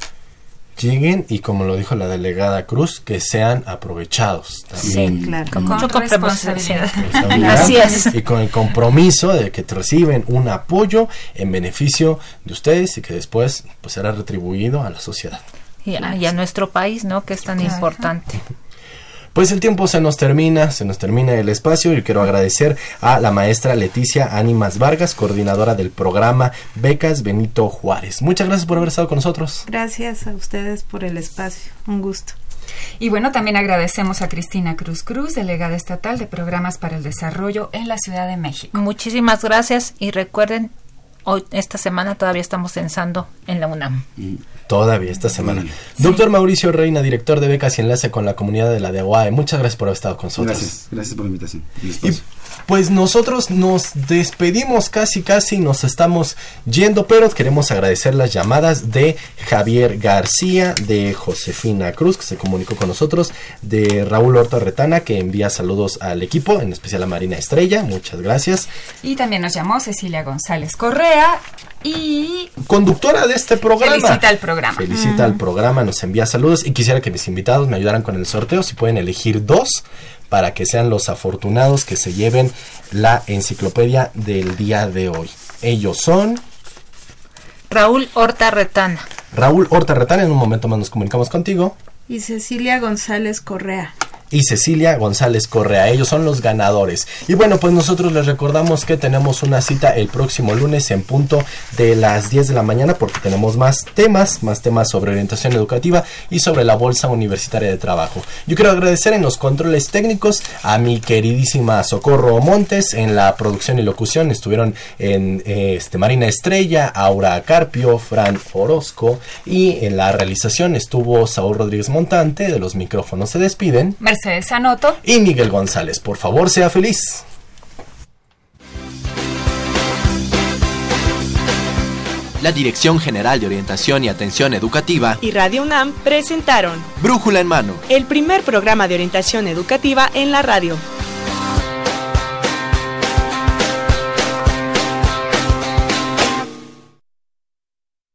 Lleguen y como lo dijo la delegada Cruz, que sean aprovechados. También. Sí, claro. Con mucha responsabilidad. [LAUGHS] Así es. Y con el compromiso de que reciben un apoyo en beneficio de ustedes y que después pues será retribuido a la sociedad. Y a, nuestro país, ¿no? Que es tan importante. Pues el tiempo se nos termina, se nos termina el espacio y quiero agradecer a la maestra Leticia Ánimas Vargas, coordinadora del programa Becas Benito Juárez. Muchas gracias por haber estado con nosotros. Gracias a ustedes por el espacio, un gusto. Y bueno, también agradecemos a Cristina Cruz Cruz, delegada estatal de Programas para el Desarrollo en la Ciudad de México. Muchísimas gracias y recuerden, hoy esta semana todavía estamos censando en la UNAM. Todavía esta semana. Doctor Mauricio Reina, director de becas y enlace con la comunidad de la de Aguae. Muchas gracias por haber estado con nosotros. Gracias, gracias por la invitación. Pues nosotros nos despedimos casi casi, nos estamos yendo, pero queremos agradecer las llamadas de Javier García, de Josefina Cruz, que se comunicó con nosotros, de Raúl Horta Retana, que envía saludos al equipo, en especial a Marina Estrella, muchas gracias. Y también nos llamó Cecilia González Correa y... Conductora de este programa. Felicita al programa. Felicita al programa, nos envía saludos y quisiera que mis invitados me ayudaran con el sorteo, si pueden elegir dos para que sean los afortunados que se lleven la enciclopedia del día de hoy. Ellos son... Raúl Horta Retana. Raúl Horta Retana, en un momento más nos comunicamos contigo. Y Cecilia González Correa y Cecilia González Correa. Ellos son los ganadores. Y bueno, pues nosotros les recordamos que tenemos una cita el próximo lunes en punto de las 10 de la mañana porque tenemos más temas, más temas sobre orientación educativa y sobre la Bolsa Universitaria de Trabajo. Yo quiero agradecer en los controles técnicos a mi queridísima Socorro Montes en la producción y locución. Estuvieron en este, Marina Estrella, Aura Carpio, Fran Orozco y en la realización estuvo Saúl Rodríguez Montante. De los micrófonos se despiden. Mercedes Anoto y Miguel González. Por favor, sea feliz. La Dirección General de Orientación y Atención Educativa y Radio UNAM presentaron Brújula en Mano, el primer programa de orientación educativa en la radio.